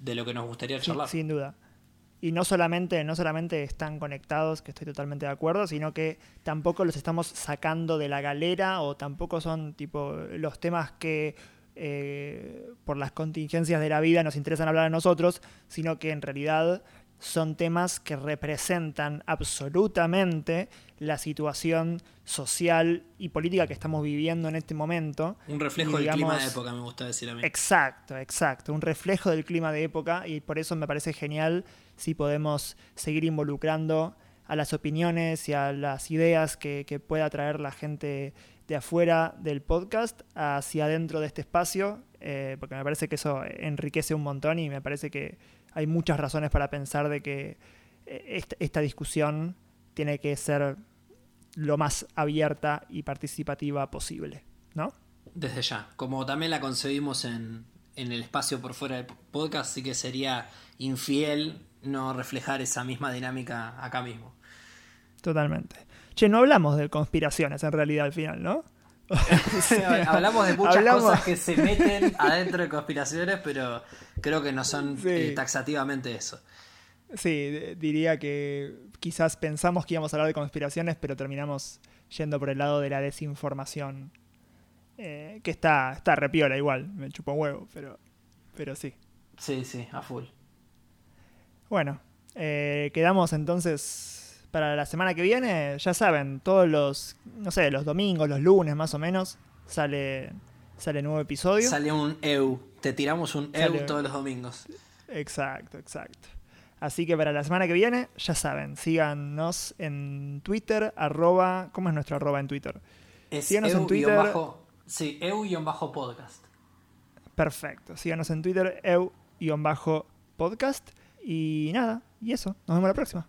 de lo que nos gustaría charlar. Sin duda. Y no solamente, no solamente están conectados, que estoy totalmente de acuerdo, sino que tampoco los estamos sacando de la galera o tampoco son tipo los temas que eh, por las contingencias de la vida nos interesan hablar a nosotros, sino que en realidad son temas que representan absolutamente la situación social y política que estamos viviendo en este momento. Un reflejo del clima de época, me gusta decir a mí. Exacto, exacto. Un reflejo del clima de época y por eso me parece genial si podemos seguir involucrando a las opiniones y a las ideas que, pueda traer la gente de afuera del podcast hacia adentro de este espacio, eh, porque me parece que eso enriquece un montón y me parece que hay muchas razones para pensar de que eh, esta, discusión tiene que ser lo más abierta y participativa posible, ¿no? Desde ya. Como también la concebimos en, en el espacio por fuera del podcast, sí que sería infiel no reflejar esa misma dinámica acá mismo. Totalmente. Che, no hablamos de conspiraciones en realidad al final, ¿no? Hablamos de muchas cosas que se meten adentro de conspiraciones, pero creo que no son eh, taxativamente eso. Sí, diría que quizás pensamos que íbamos a hablar de conspiraciones, pero terminamos yendo por el lado de la desinformación. Eh, que está, está repiola igual, me chupo un huevo, pero, pero sí. Sí, sí, a full. Bueno, eh, quedamos entonces para la semana que viene, ya saben, todos los, no sé, los domingos, los lunes más o menos, sale, sale nuevo episodio. Sale un EU, te tiramos un EU todos los domingos. Exacto, exacto. Así que para la semana que viene, ya saben, síganos en Twitter, arroba, ¿cómo es nuestro arroba en Twitter? síganos en Twitter. Bajo, sí, EU-podcast. Perfecto, síganos en Twitter, EU-podcast. Y nada, y eso, nos vemos la próxima.